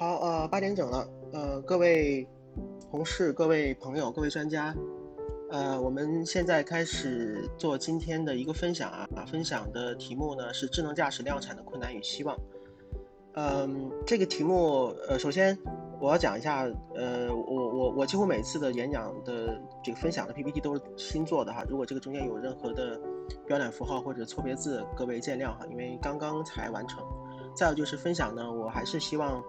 好，呃，八点整了，呃，各位同事、各位朋友、各位专家，呃，我们现在开始做今天的一个分享啊，分享的题目呢是智能驾驶量产的困难与希望。嗯，这个题目，呃，首先我要讲一下，呃，我我我几乎每次的演讲的这个分享的 PPT 都是新做的哈，如果这个中间有任何的标点符号或者错别字，各位见谅哈，因为刚刚才完成。再有就是分享呢，我还是希望。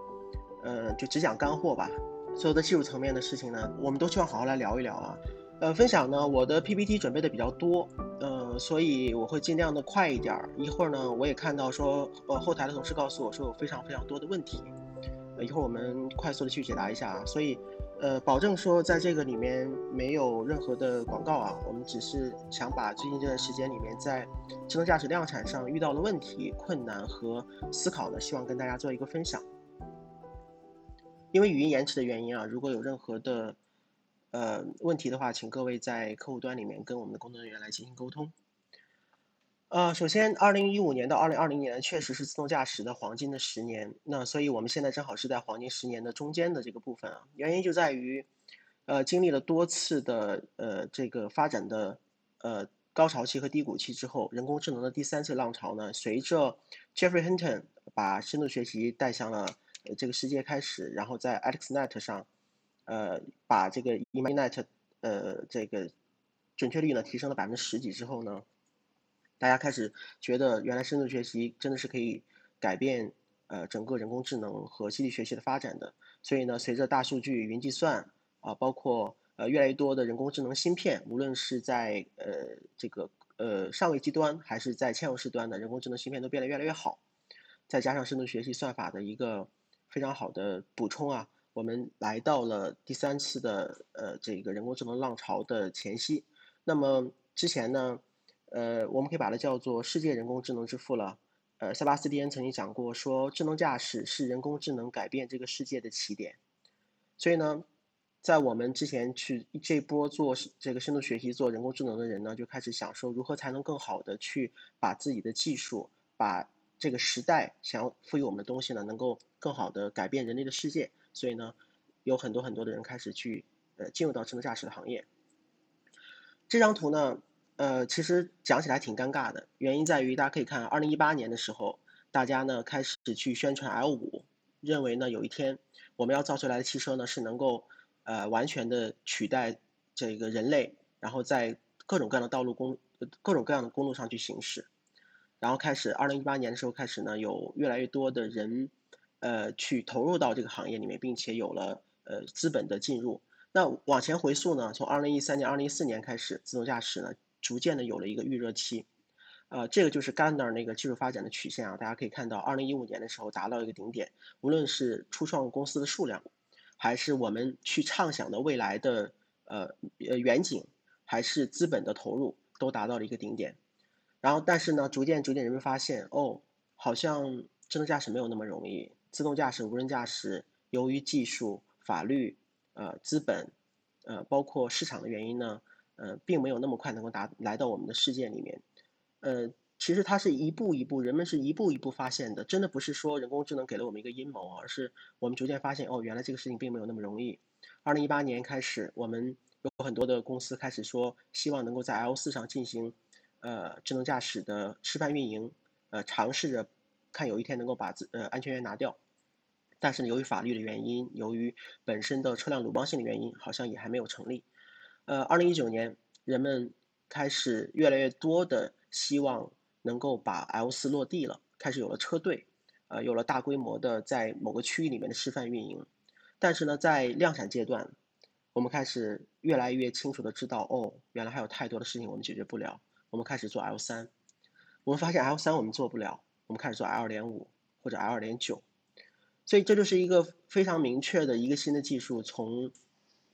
呃，就只讲干货吧。所有的技术层面的事情呢，我们都希望好好来聊一聊啊。呃，分享呢，我的 PPT 准备的比较多，呃，所以我会尽量的快一点儿。一会儿呢，我也看到说，呃，后台的同事告诉我说有非常非常多的问题，呃，一会儿我们快速的去解答一下啊。所以，呃，保证说在这个里面没有任何的广告啊，我们只是想把最近这段时间里面在智能驾驶量产上遇到的问题、困难和思考呢，希望跟大家做一个分享。因为语音延迟的原因啊，如果有任何的呃问题的话，请各位在客户端里面跟我们的工作人员来进行沟通。呃，首先，二零一五年到二零二零年确实是自动驾驶的黄金的十年，那所以我们现在正好是在黄金十年的中间的这个部分啊。原因就在于，呃，经历了多次的呃这个发展的呃高潮期和低谷期之后，人工智能的第三次浪潮呢，随着 Jeffrey Hinton 把深度学习带向了。这个世界开始，然后在 AlexNet 上，呃，把这个 ImageNet 呃这个准确率呢提升了百分之十几之后呢，大家开始觉得原来深度学习真的是可以改变呃整个人工智能和机器学习的发展的。所以呢，随着大数据、云计算啊，包括呃越来越多的人工智能芯片，无论是在呃这个呃上位机端还是在嵌入式端的人工智能芯片都变得越来越好，再加上深度学习算法的一个。非常好的补充啊！我们来到了第三次的呃这个人工智能浪潮的前夕。那么之前呢，呃，我们可以把它叫做世界人工智能之父了。呃，塞巴斯蒂安曾经讲过，说智能驾驶是人工智能改变这个世界的起点。所以呢，在我们之前去这波做这个深度学习、做人工智能的人呢，就开始想说，如何才能更好的去把自己的技术把。这个时代想要赋予我们的东西呢，能够更好的改变人类的世界，所以呢，有很多很多的人开始去呃进入到智能驾驶的行业。这张图呢，呃，其实讲起来挺尴尬的，原因在于大家可以看，二零一八年的时候，大家呢开始去宣传 L 五，认为呢有一天我们要造出来的汽车呢是能够呃完全的取代这个人类，然后在各种各样的道路公各种各样的公路上去行驶。然后开始，二零一八年的时候开始呢，有越来越多的人，呃，去投入到这个行业里面，并且有了呃资本的进入。那往前回溯呢，从二零一三年、二零一四年开始，自动驾驶呢逐渐的有了一个预热期，呃，这个就是 Gartner 那个技术发展的曲线啊，大家可以看到，二零一五年的时候达到一个顶点，无论是初创公司的数量，还是我们去畅想的未来的呃呃远景，还是资本的投入，都达到了一个顶点。然后，但是呢，逐渐逐渐，人们发现，哦，好像智能驾驶没有那么容易。自动驾驶、无人驾驶，由于技术、法律、呃，资本，呃，包括市场的原因呢，呃，并没有那么快能够达来到我们的世界里面。呃，其实它是一步一步，人们是一步一步发现的，真的不是说人工智能给了我们一个阴谋，而是我们逐渐发现，哦，原来这个事情并没有那么容易。二零一八年开始，我们有很多的公司开始说，希望能够在 L 四上进行。呃，智能驾驶的示范运营，呃，尝试着看有一天能够把自呃安全员拿掉，但是呢，由于法律的原因，由于本身的车辆鲁棒性的原因，好像也还没有成立。呃，二零一九年，人们开始越来越多的希望能够把 L 四落地了，开始有了车队，呃，有了大规模的在某个区域里面的示范运营。但是呢，在量产阶段，我们开始越来越清楚的知道，哦，原来还有太多的事情我们解决不了。我们开始做 L 三，我们发现 L 三我们做不了，我们开始做 L 点五或者 L 点九，所以这就是一个非常明确的一个新的技术，从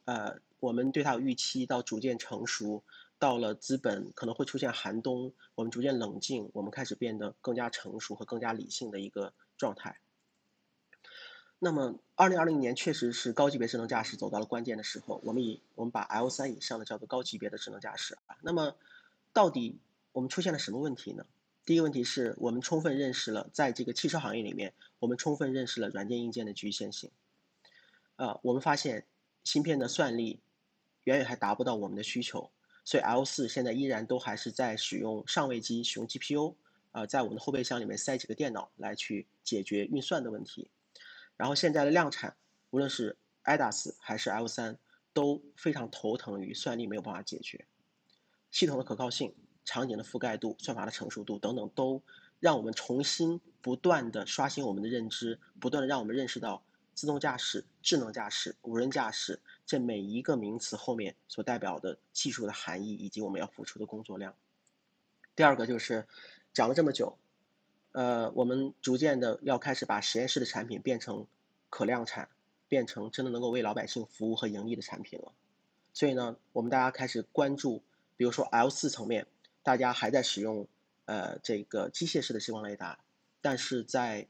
呃我们对它有预期到逐渐成熟，到了资本可能会出现寒冬，我们逐渐冷静，我们开始变得更加成熟和更加理性的一个状态。那么，二零二零年确实是高级别智能驾驶走到了关键的时候，我们以我们把 L 三以上的叫做高级别的智能驾驶啊，那么。到底我们出现了什么问题呢？第一个问题是我们充分认识了在这个汽车行业里面，我们充分认识了软件硬件的局限性。啊，我们发现芯片的算力远远还达不到我们的需求，所以 L 四现在依然都还是在使用上位机，使用 GPU，啊，在我们的后备箱里面塞几个电脑来去解决运算的问题。然后现在的量产，无论是 ADAS 还是 L 三，都非常头疼于算力没有办法解决，系统的可靠性。场景的覆盖度、算法的成熟度等等，都让我们重新不断的刷新我们的认知，不断的让我们认识到自动驾驶、智能驾驶、无人驾驶这每一个名词后面所代表的技术的含义，以及我们要付出的工作量。第二个就是讲了这么久，呃，我们逐渐的要开始把实验室的产品变成可量产，变成真的能够为老百姓服务和盈利的产品了。所以呢，我们大家开始关注，比如说 L 四层面。大家还在使用呃这个机械式的激光雷达，但是在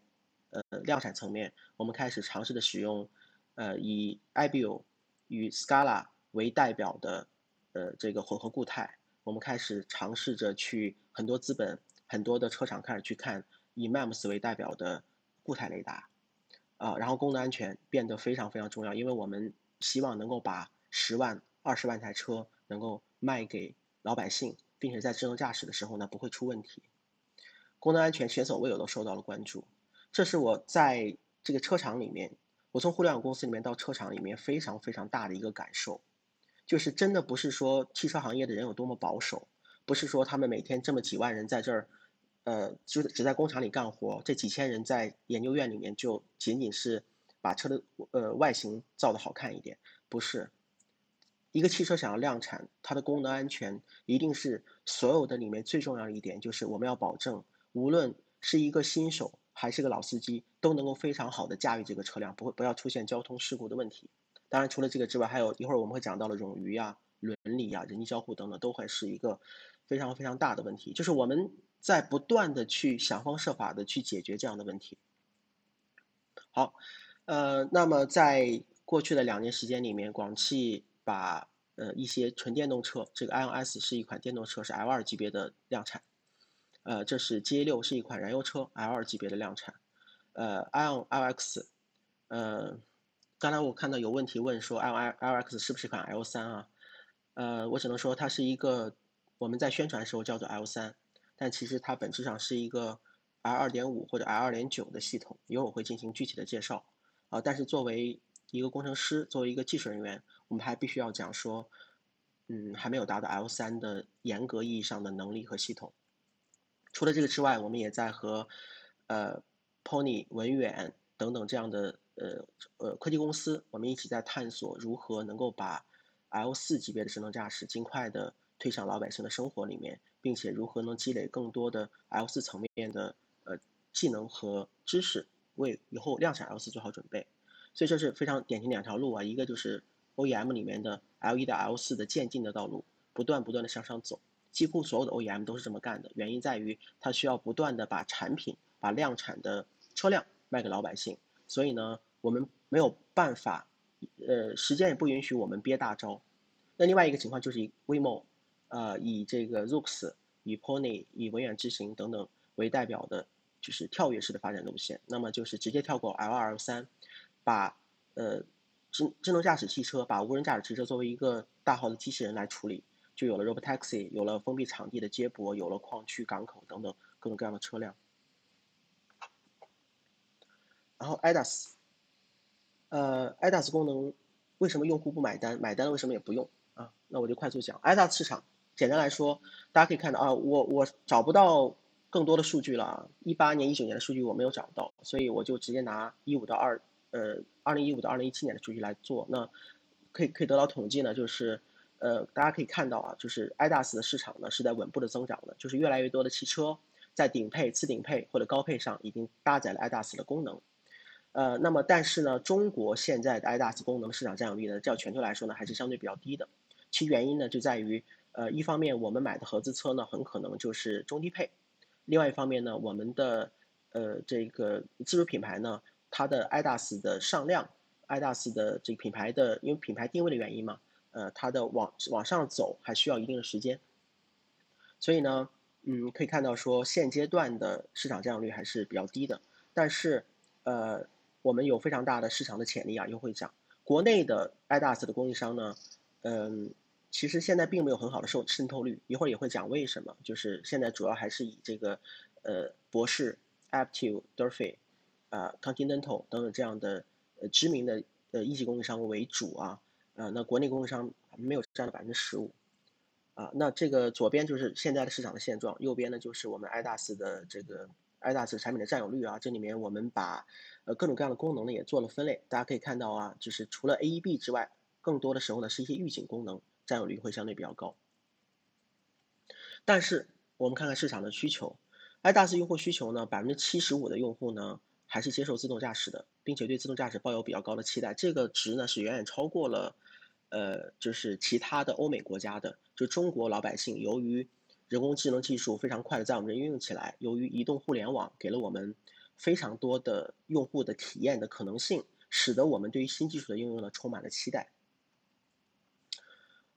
呃量产层面，我们开始尝试的使用呃以 IBU 与 Scala 为代表的呃这个混合固态，我们开始尝试着去很多资本很多的车厂开始去看以 MEMS 为代表的固态雷达啊，然后功能安全变得非常非常重要，因为我们希望能够把十万二十万台车能够卖给老百姓。并且在智能驾驶的时候呢，不会出问题。功能安全前所未有的受到了关注，这是我在这个车厂里面，我从互联网公司里面到车厂里面非常非常大的一个感受，就是真的不是说汽车行业的人有多么保守，不是说他们每天这么几万人在这儿，呃，就只在工厂里干活，这几千人在研究院里面就仅仅是把车的呃外形造的好看一点，不是。一个汽车想要量产，它的功能安全一定是所有的里面最重要的一点，就是我们要保证，无论是一个新手还是个老司机，都能够非常好的驾驭这个车辆，不会不要出现交通事故的问题。当然，除了这个之外，还有一会儿我们会讲到了冗余呀、伦理呀、人机交互等等，都会是一个非常非常大的问题。就是我们在不断的去想方设法的去解决这样的问题。好，呃，那么在过去的两年时间里面，广汽。把呃一些纯电动车，这个 iON S 是一款电动车，是 L 二级别的量产。呃，这是 G A 六是一款燃油车，L 二级别的量产。呃，iON L X，呃，刚才我看到有问题问说 iON L X 是不是款 L 三啊？呃，我只能说它是一个我们在宣传的时候叫做 L 三，但其实它本质上是一个 L 二点五或者 L 二点九的系统，一会儿我会进行具体的介绍。啊，但是作为一个工程师，作为一个技术人员。我们还必须要讲说，嗯，还没有达到 L 三的严格意义上的能力和系统。除了这个之外，我们也在和呃 Pony、文远等等这样的呃呃科技公司，我们一起在探索如何能够把 L 四级别的智能驾驶尽快的推向老百姓的生活里面，并且如何能积累更多的 L 四层面的呃技能和知识，为以后量产 L 四做好准备。所以这是非常典型两条路啊，一个就是。OEM 里面的 L 一到 L 四的渐进的道路，不断不断的向上走，几乎所有的 OEM 都是这么干的。原因在于它需要不断的把产品、把量产的车辆卖给老百姓。所以呢，我们没有办法，呃，时间也不允许我们憋大招。那另外一个情况就是以 Waymo，呃，以这个 Zoox、以 Pony、以文远智行等等为代表的，就是跳跃式的发展路线。那么就是直接跳过 L 二、L 三，把呃。智智能驾驶汽车把无人驾驶汽车作为一个大号的机器人来处理，就有了 Robotaxi，有了封闭场地的接驳，有了矿区、港口等等各种各样的车辆。然后 ADAS，呃，ADAS 功能为什么用户不买单？买单为什么也不用啊？那我就快速讲 ADAS 市场。简单来说，大家可以看到啊，我我找不到更多的数据了啊，一八年、一九年的数据我没有找到，所以我就直接拿一五到二。呃，二零一五到二零一七年的数据来做，那可以可以得到统计呢，就是呃，大家可以看到啊，就是 IDAS 的市场呢是在稳步的增长的，就是越来越多的汽车在顶配、次顶配或者高配上已经搭载了 IDAS 的功能。呃，那么但是呢，中国现在的 IDAS 功能市场占有率呢，较全球来说呢还是相对比较低的。其原因呢就在于，呃，一方面我们买的合资车呢很可能就是中低配，另外一方面呢，我们的呃这个自主品牌呢。它的 IDAS 的上量，IDAS 的这个品牌的，因为品牌定位的原因嘛，呃，它的往往上走还需要一定的时间。所以呢，嗯，可以看到说现阶段的市场占有率还是比较低的，但是，呃，我们有非常大的市场的潜力啊，又会讲国内的 IDAS 的供应商呢，嗯，其实现在并没有很好的受渗透率，一会儿也会讲为什么，就是现在主要还是以这个，呃，博士、Aptiv、Durfee，啊，Continental 等等这样的呃知名的呃一级供应商为主啊，啊，那国内供应商没有占到百分之十五。啊，那这个左边就是现在的市场的现状，右边呢就是我们 iDAS 的这个 iDAS 产品的占有率啊。这里面我们把呃各种各样的功能呢也做了分类，大家可以看到啊，就是除了 AEB 之外，更多的时候呢是一些预警功能，占有率会相对比较高。但是我们看看市场的需求，iDAS 用户需求呢，百分之七十五的用户呢还是接受自动驾驶的，并且对自动驾驶抱有比较高的期待，这个值呢是远远超过了。呃，就是其他的欧美国家的，就中国老百姓，由于人工智能技术非常快的在我们这运用起来，由于移动互联网给了我们非常多的用户的体验的可能性，使得我们对于新技术的应用呢充满了期待。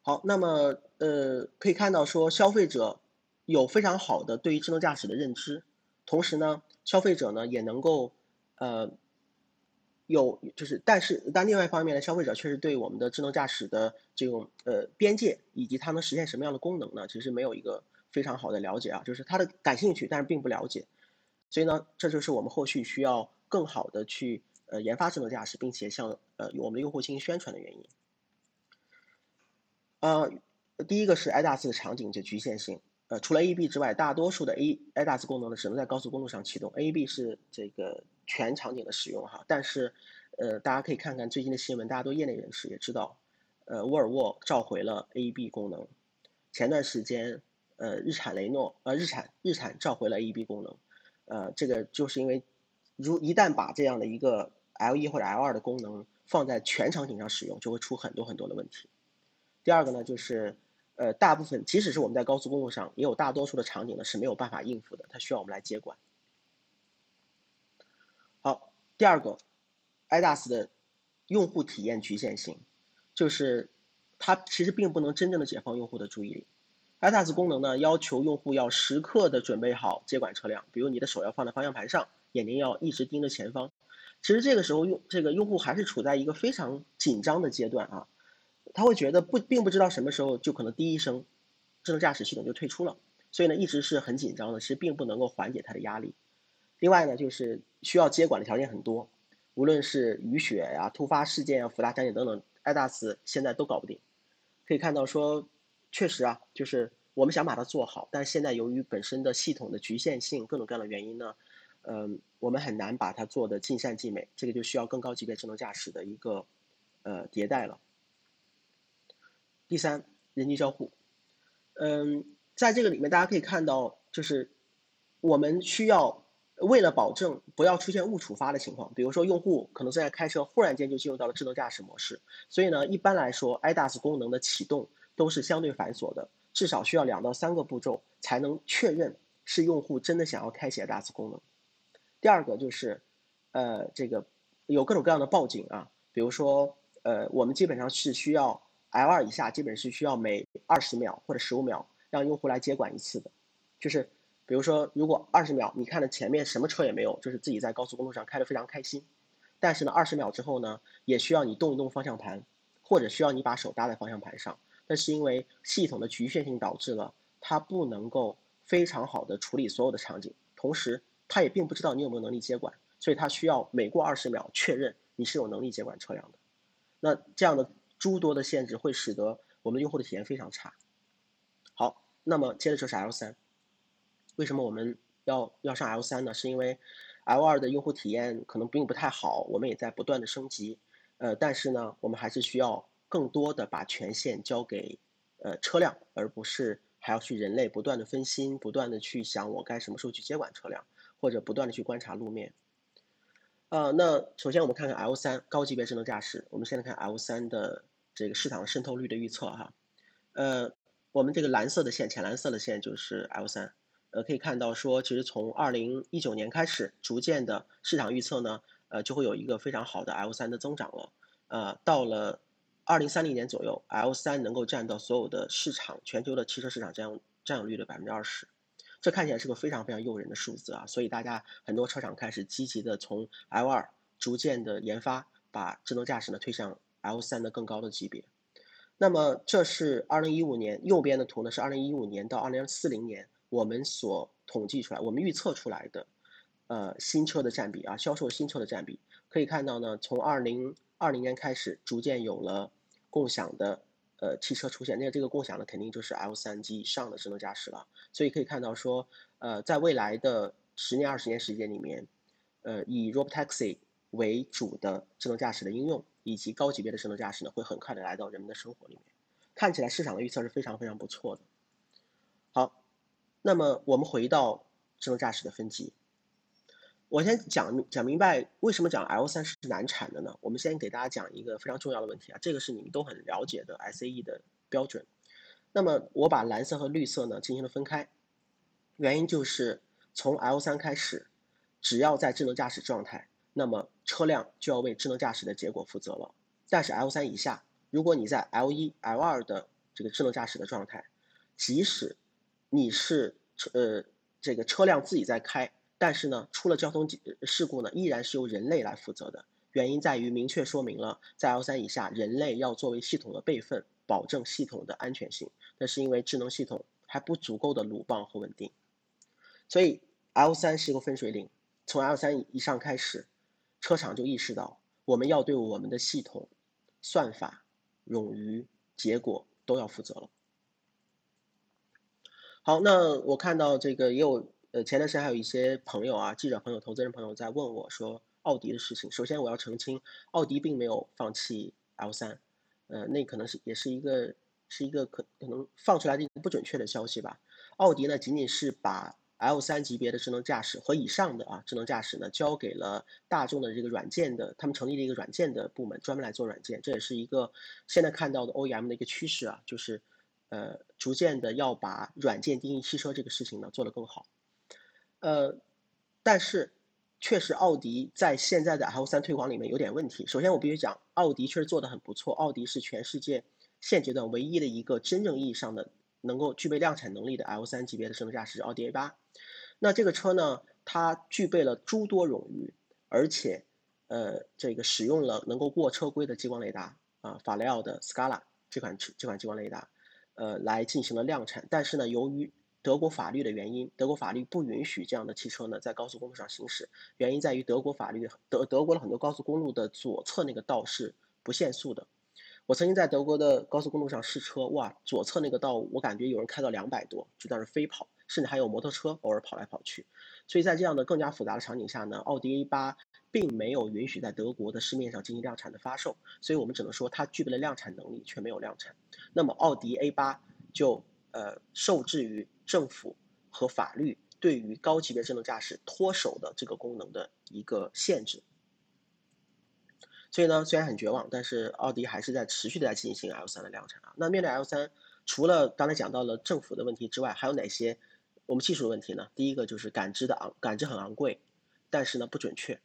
好，那么呃，可以看到说消费者有非常好的对于智能驾驶的认知，同时呢，消费者呢也能够呃。有就是，但是但另外一方面呢，消费者确实对我们的智能驾驶的这种呃边界以及它能实现什么样的功能呢，其实没有一个非常好的了解啊，就是他的感兴趣，但是并不了解，所以呢，这就是我们后续需要更好的去呃研发智能驾驶，并且向呃我们的用户进行宣传的原因。呃，第一个是 ADAS 的场景就局限性。呃，除了 AEB 之外，大多数的 A ADAS 功能呢，只能在高速公路上启动。AEB 是这个全场景的使用哈，但是，呃，大家可以看看最近的新闻，大家都业内人士也知道，呃，沃尔沃召回了 AEB 功能。前段时间，呃，日产雷诺，呃，日产日产召回了 AEB 功能。呃，这个就是因为，如一旦把这样的一个 L1 或者 L2 的功能放在全场景上使用，就会出很多很多的问题。第二个呢，就是。呃，大部分即使是我们在高速公路上，也有大多数的场景呢是没有办法应付的，它需要我们来接管。第二个，iDAS 的用户体验局限性，就是它其实并不能真正的解放用户的注意力。iDAS 功能呢要求用户要时刻的准备好接管车辆，比如你的手要放在方向盘上，眼睛要一直盯着前方。其实这个时候用这个用户还是处在一个非常紧张的阶段啊。他会觉得不，并不知道什么时候就可能第一声，智能驾驶系统就退出了，所以呢一直是很紧张的，其实并不能够缓解他的压力。另外呢，就是需要接管的条件很多，无论是雨雪呀、突发事件啊、复杂场景等等，iDAS 现在都搞不定。可以看到说，确实啊，就是我们想把它做好，但现在由于本身的系统的局限性，各种各样的原因呢，嗯，我们很难把它做的尽善尽美，这个就需要更高级别智能驾驶的一个呃迭代了。第三，人机交互，嗯，在这个里面，大家可以看到，就是我们需要为了保证不要出现误触发的情况，比如说用户可能正在开车，忽然间就进入到了智能驾驶模式，所以呢，一般来说，iDAS 功能的启动都是相对繁琐的，至少需要两到三个步骤才能确认是用户真的想要开启 iDAS 功能。第二个就是，呃，这个有各种各样的报警啊，比如说，呃，我们基本上是需要。L2 以下基本是需要每二十秒或者十五秒让用户来接管一次的，就是比如说，如果二十秒你看着前面什么车也没有，就是自己在高速公路上开得非常开心，但是呢，二十秒之后呢，也需要你动一动方向盘，或者需要你把手搭在方向盘上，那是因为系统的局限性导致了它不能够非常好的处理所有的场景，同时它也并不知道你有没有能力接管，所以它需要每过二十秒确认你是有能力接管车辆的，那这样的。诸多的限制会使得我们用户的体验非常差。好，那么接着就是 L 三，为什么我们要要上 L 三呢？是因为 L 二的用户体验可能并不太好，我们也在不断的升级。呃，但是呢，我们还是需要更多的把权限交给呃车辆，而不是还要去人类不断的分心，不断的去想我该什么时候去接管车辆，或者不断的去观察路面。呃，那首先我们看看 L 三高级别智能驾驶，我们现在看 L 三的。这个市场渗透率的预测哈，呃，我们这个蓝色的线，浅蓝色的线就是 L 三，呃，可以看到说，其实从二零一九年开始，逐渐的市场预测呢，呃，就会有一个非常好的 L 三的增长了，呃，到了二零三零年左右，L 三能够占到所有的市场全球的汽车市场占有占有率的百分之二十，这看起来是个非常非常诱人的数字啊，所以大家很多车厂开始积极的从 L2 逐渐的研发，把智能驾驶呢推向 L3 的更高的级别。那么这是2015年，右边的图呢是2015年到2040年我们所统计出来、我们预测出来的，呃，新车的占比啊，销售新车的占比。可以看到呢，从2020年开始，逐渐有了共享的。呃，汽车出现，那这个共享的肯定就是 L3 级以上的智能驾驶了。所以可以看到说，呃，在未来的十年、二十年时间里面，呃，以 Robotaxi 为主的智能驾驶的应用，以及高级别的智能驾驶呢，会很快的来到人们的生活里面。看起来市场的预测是非常非常不错的。好，那么我们回到智能驾驶的分级。我先讲讲明白为什么讲 L 三是难产的呢？我们先给大家讲一个非常重要的问题啊，这个是你们都很了解的 SAE 的标准。那么我把蓝色和绿色呢进行了分开，原因就是从 L 三开始，只要在智能驾驶状态，那么车辆就要为智能驾驶的结果负责了。但是 L 三以下，如果你在 L 一、L 二的这个智能驾驶的状态，即使你是呃这个车辆自己在开。但是呢，出了交通事故呢，依然是由人类来负责的。原因在于明确说明了，在 L 三以下，人类要作为系统的备份，保证系统的安全性。那是因为智能系统还不足够的鲁棒和稳定。所以 L 三是一个分水岭，从 L 三以上开始，车厂就意识到我们要对我们的系统、算法、冗余、结果都要负责了。好，那我看到这个也有。呃，前段时间还有一些朋友啊，记者朋友、投资人朋友在问我说奥迪的事情。首先我要澄清，奥迪并没有放弃 L 三，呃，那可能是也是一个是一个可可能放出来的一个不准确的消息吧。奥迪呢，仅仅是把 L 三级别的智能驾驶和以上的啊智能驾驶呢，交给了大众的这个软件的，他们成立了一个软件的部门，专门来做软件。这也是一个现在看到的 OEM 的一个趋势啊，就是呃，逐渐的要把软件定义汽车这个事情呢做得更好。呃，但是确实，奥迪在现在的 L 三推广里面有点问题。首先，我必须讲，奥迪确实做得很不错。奥迪是全世界现阶段唯一的一个真正意义上的能够具备量产能力的 L 三级别的智能驾驶，奥迪 A 八。那这个车呢，它具备了诸多冗余，而且呃，这个使用了能够过车规的激光雷达啊，法雷奥的 Scala 这款这款激光雷达，呃，来进行了量产。但是呢，由于德国法律的原因，德国法律不允许这样的汽车呢在高速公路上行驶。原因在于德国法律，德德国的很多高速公路的左侧那个道是不限速的。我曾经在德国的高速公路上试车，哇，左侧那个道我感觉有人开到两百多，就在那飞跑，甚至还有摩托车偶尔跑来跑去。所以在这样的更加复杂的场景下呢，奥迪 A 八并没有允许在德国的市面上进行量产的发售，所以我们只能说它具备了量产能力，却没有量产。那么奥迪 A 八就呃受制于。政府和法律对于高级别智能驾驶脱手的这个功能的一个限制，所以呢，虽然很绝望，但是奥迪还是在持续的在进行 L 三的量产啊。那面对 L 三，除了刚才讲到了政府的问题之外，还有哪些我们技术的问题呢？第一个就是感知的昂，感知很昂贵，但是呢不准确。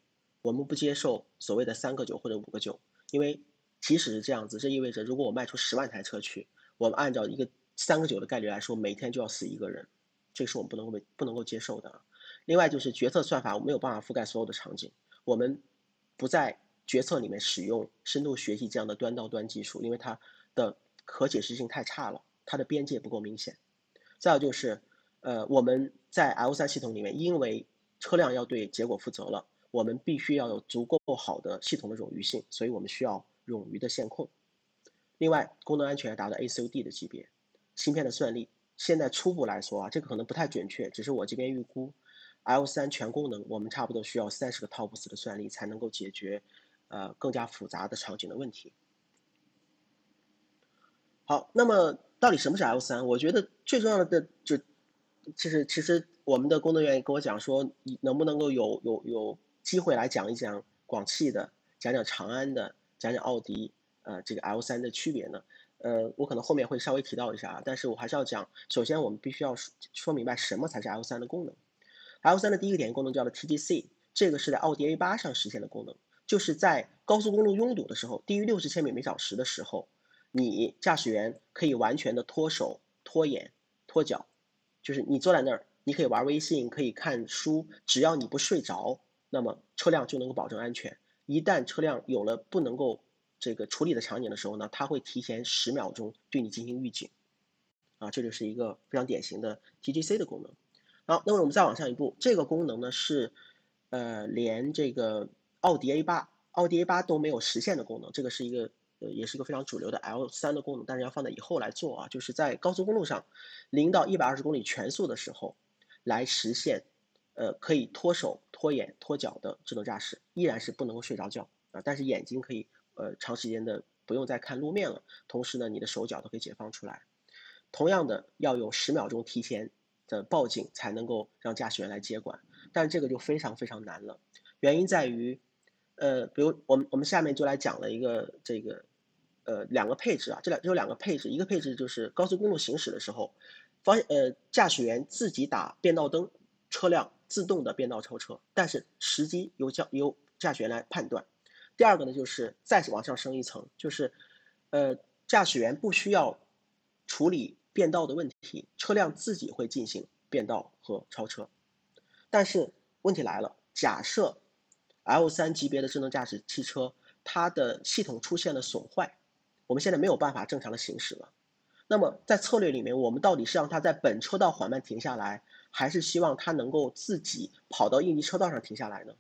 我们不接受所谓的三个九或者五个九，因为即使是这样子，这意味着如果我卖出十万台车去，我们按照一个。三个九的概率来说，每天就要死一个人，这是我们不能够不能够接受的。另外就是决策算法我没有办法覆盖所有的场景，我们不在决策里面使用深度学习这样的端到端技术，因为它的可解释性太差了，它的边界不够明显。再有就是，呃，我们在 L 三系统里面，因为车辆要对结果负责了，我们必须要有足够好的系统的冗余性，所以我们需要冗余的线控。另外，功能安全要达到 ACUD 的级别。芯片的算力，现在初步来说啊，这个可能不太准确，只是我这边预估，L 三全功能，我们差不多需要三十个 TOPS 的算力才能够解决，呃，更加复杂的场景的问题。好，那么到底什么是 L 三？我觉得最重要的就，其实其实我们的工作人员跟我讲说，你能不能够有有有机会来讲一讲广汽的，讲讲长安的，讲讲奥迪，呃，这个 L 三的区别呢？呃，我可能后面会稍微提到一下啊，但是我还是要讲。首先，我们必须要说明白什么才是 L 三的功能。L 三的第一个点功能叫做 TGC，这个是在奥迪 A 八上实现的功能，就是在高速公路拥堵的时候，低于六十千米每小时的时候，你驾驶员可以完全的脱手、脱眼、脱脚，就是你坐在那儿，你可以玩微信，可以看书，只要你不睡着，那么车辆就能够保证安全。一旦车辆有了不能够这个处理的场景的时候呢，它会提前十秒钟对你进行预警，啊，这就是一个非常典型的 TGC 的功能。好，那么我们再往上一步，这个功能呢是，呃，连这个奥迪 A 八、奥迪 A 八都没有实现的功能。这个是一个，也是一个非常主流的 L 三的功能，但是要放在以后来做啊，就是在高速公路上，零到一百二十公里全速的时候，来实现，呃，可以脱手、脱眼、脱脚的智能驾驶，依然是不能够睡着觉啊，但是眼睛可以，呃，长时间的不用再看路面了，同时呢，你的手脚都可以解放出来。同样的，要有十秒钟提前。的报警才能够让驾驶员来接管，但这个就非常非常难了。原因在于，呃，比如我们我们下面就来讲了一个这个，呃，两个配置啊，这两有两个配置，一个配置就是高速公路行驶的时候，方呃驾驶员自己打变道灯，车辆自动的变道超车，但是时机由驾由驾驶员来判断。第二个呢，就是再往上升一层，就是呃驾驶员不需要处理。变道的问题，车辆自己会进行变道和超车，但是问题来了，假设 L 三级别的智能驾驶汽车它的系统出现了损坏，我们现在没有办法正常的行驶了。那么在策略里面，我们到底是让它在本车道缓慢停下来，还是希望它能够自己跑到应急车道上停下来呢？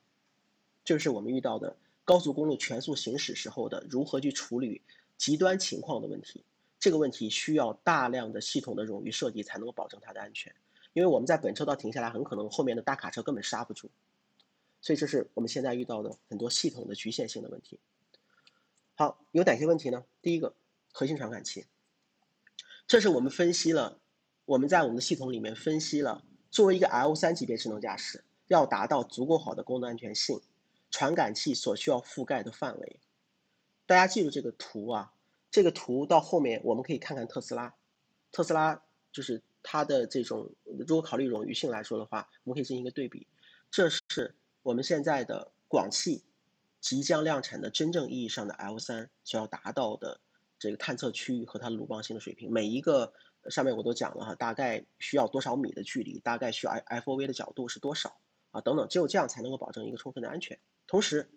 这是我们遇到的高速公路全速行驶时候的如何去处理极端情况的问题。这个问题需要大量的系统的冗余设计才能够保证它的安全，因为我们在本车道停下来，很可能后面的大卡车根本刹不住，所以这是我们现在遇到的很多系统的局限性的问题。好，有哪些问题呢？第一个，核心传感器，这是我们分析了，我们在我们的系统里面分析了，作为一个 L 三级别智能驾驶，要达到足够好的功能安全性，传感器所需要覆盖的范围，大家记住这个图啊。这个图到后面我们可以看看特斯拉，特斯拉就是它的这种，如果考虑冗余性来说的话，我们可以进行一个对比。这是我们现在的广汽即将量产的真正意义上的 L 三需要达到的这个探测区域和它的鲁棒性的水平。每一个上面我都讲了哈，大概需要多少米的距离，大概需要 FOV 的角度是多少啊等等，只有这样才能够保证一个充分的安全。同时，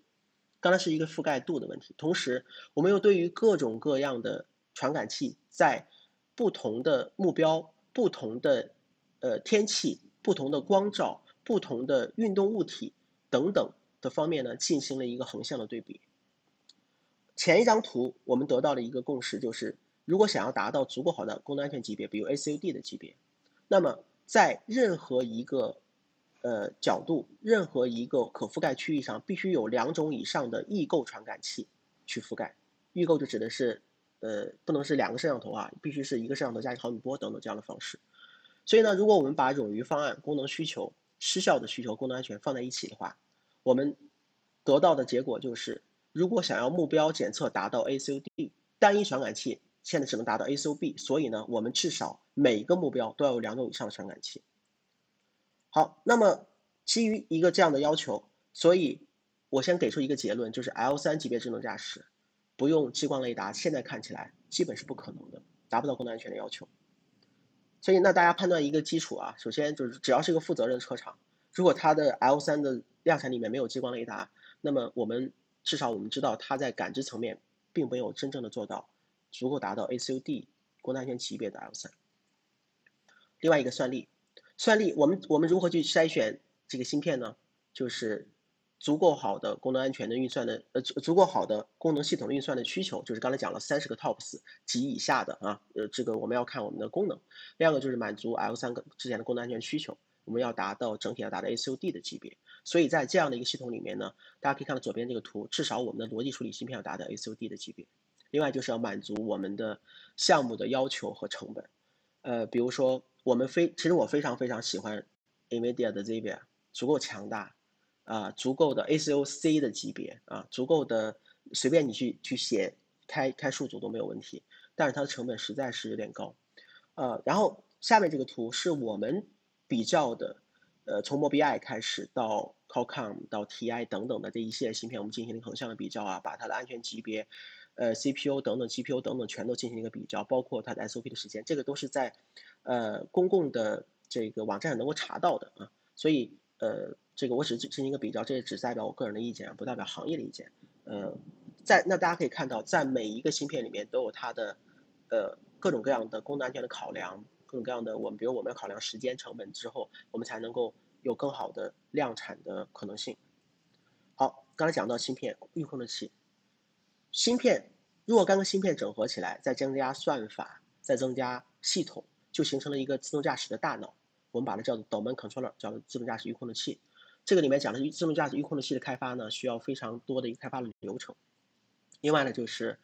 刚才是一个覆盖度的问题，同时我们又对于各种各样的传感器在不同的目标、不同的呃天气、不同的光照、不同的运动物体等等的方面呢，进行了一个横向的对比。前一张图我们得到了一个共识，就是如果想要达到足够好的功能安全级别，比如 ACUD 的级别，那么在任何一个呃，角度任何一个可覆盖区域上，必须有两种以上的异构传感器去覆盖。异构就指的是，呃，不能是两个摄像头啊，必须是一个摄像头加一毫米波等等这样的方式。所以呢，如果我们把冗余方案、功能需求、失效的需求、功能安全放在一起的话，我们得到的结果就是，如果想要目标检测达到 A C O D，单一传感器现在只能达到 A C O B，所以呢，我们至少每个目标都要有两种以上的传感器。好，那么基于一个这样的要求，所以我先给出一个结论，就是 L 三级别智能驾驶不用激光雷达，现在看起来基本是不可能的，达不到功能安全的要求。所以那大家判断一个基础啊，首先就是只要是一个负责任的车厂，如果它的 L 三的量产里面没有激光雷达，那么我们至少我们知道它在感知层面并没有真正的做到足够达到 ACUD 功能安全级别的 L 三。另外一个算力。算力，我们我们如何去筛选这个芯片呢？就是足够好的功能安全的运算的，呃，足足够好的功能系统运算的需求，就是刚才讲了三十个 TOPS 及以下的啊，呃，这个我们要看我们的功能。第二个就是满足 L 三个之前的功能安全需求，我们要达到整体要达到 ACUD 的级别。所以在这样的一个系统里面呢，大家可以看到左边这个图，至少我们的逻辑处理芯片要达到 ACUD 的级别。另外就是要满足我们的项目的要求和成本，呃，比如说。我们非其实我非常非常喜欢 NVIDIA 的 Xavier，足够强大，啊，足够的 ACOC 的级别啊，足够的随便你去去写开开数组都没有问题，但是它的成本实在是有点高，呃，然后下面这个图是我们比较的，呃，从 Mobi 开始到 Qualcomm 到 TI 等等的这一系列芯片，我们进行了横向的比较啊，把它的安全级别。呃，CPU 等等，GPU 等等，全都进行了一个比较，包括它的 SOP 的时间，这个都是在，呃，公共的这个网站能够查到的啊。所以呃，这个我只进行一个比较，这也只代表我个人的意见，不代表行业的意见。呃，在那大家可以看到，在每一个芯片里面都有它的呃各种各样的功能安全的考量，各种各样的我们比如我们要考量时间成本之后，我们才能够有更好的量产的可能性。好，刚才讲到芯片预控制器，芯片若干个芯片整合起来，再增加算法，再增加系统，就形成了一个自动驾驶的大脑。我们把它叫做 domain controller，叫做自动驾驶预控制器。这个里面讲的自动驾驶预控制器的开发呢，需要非常多的一个开发的流程。另外呢，就是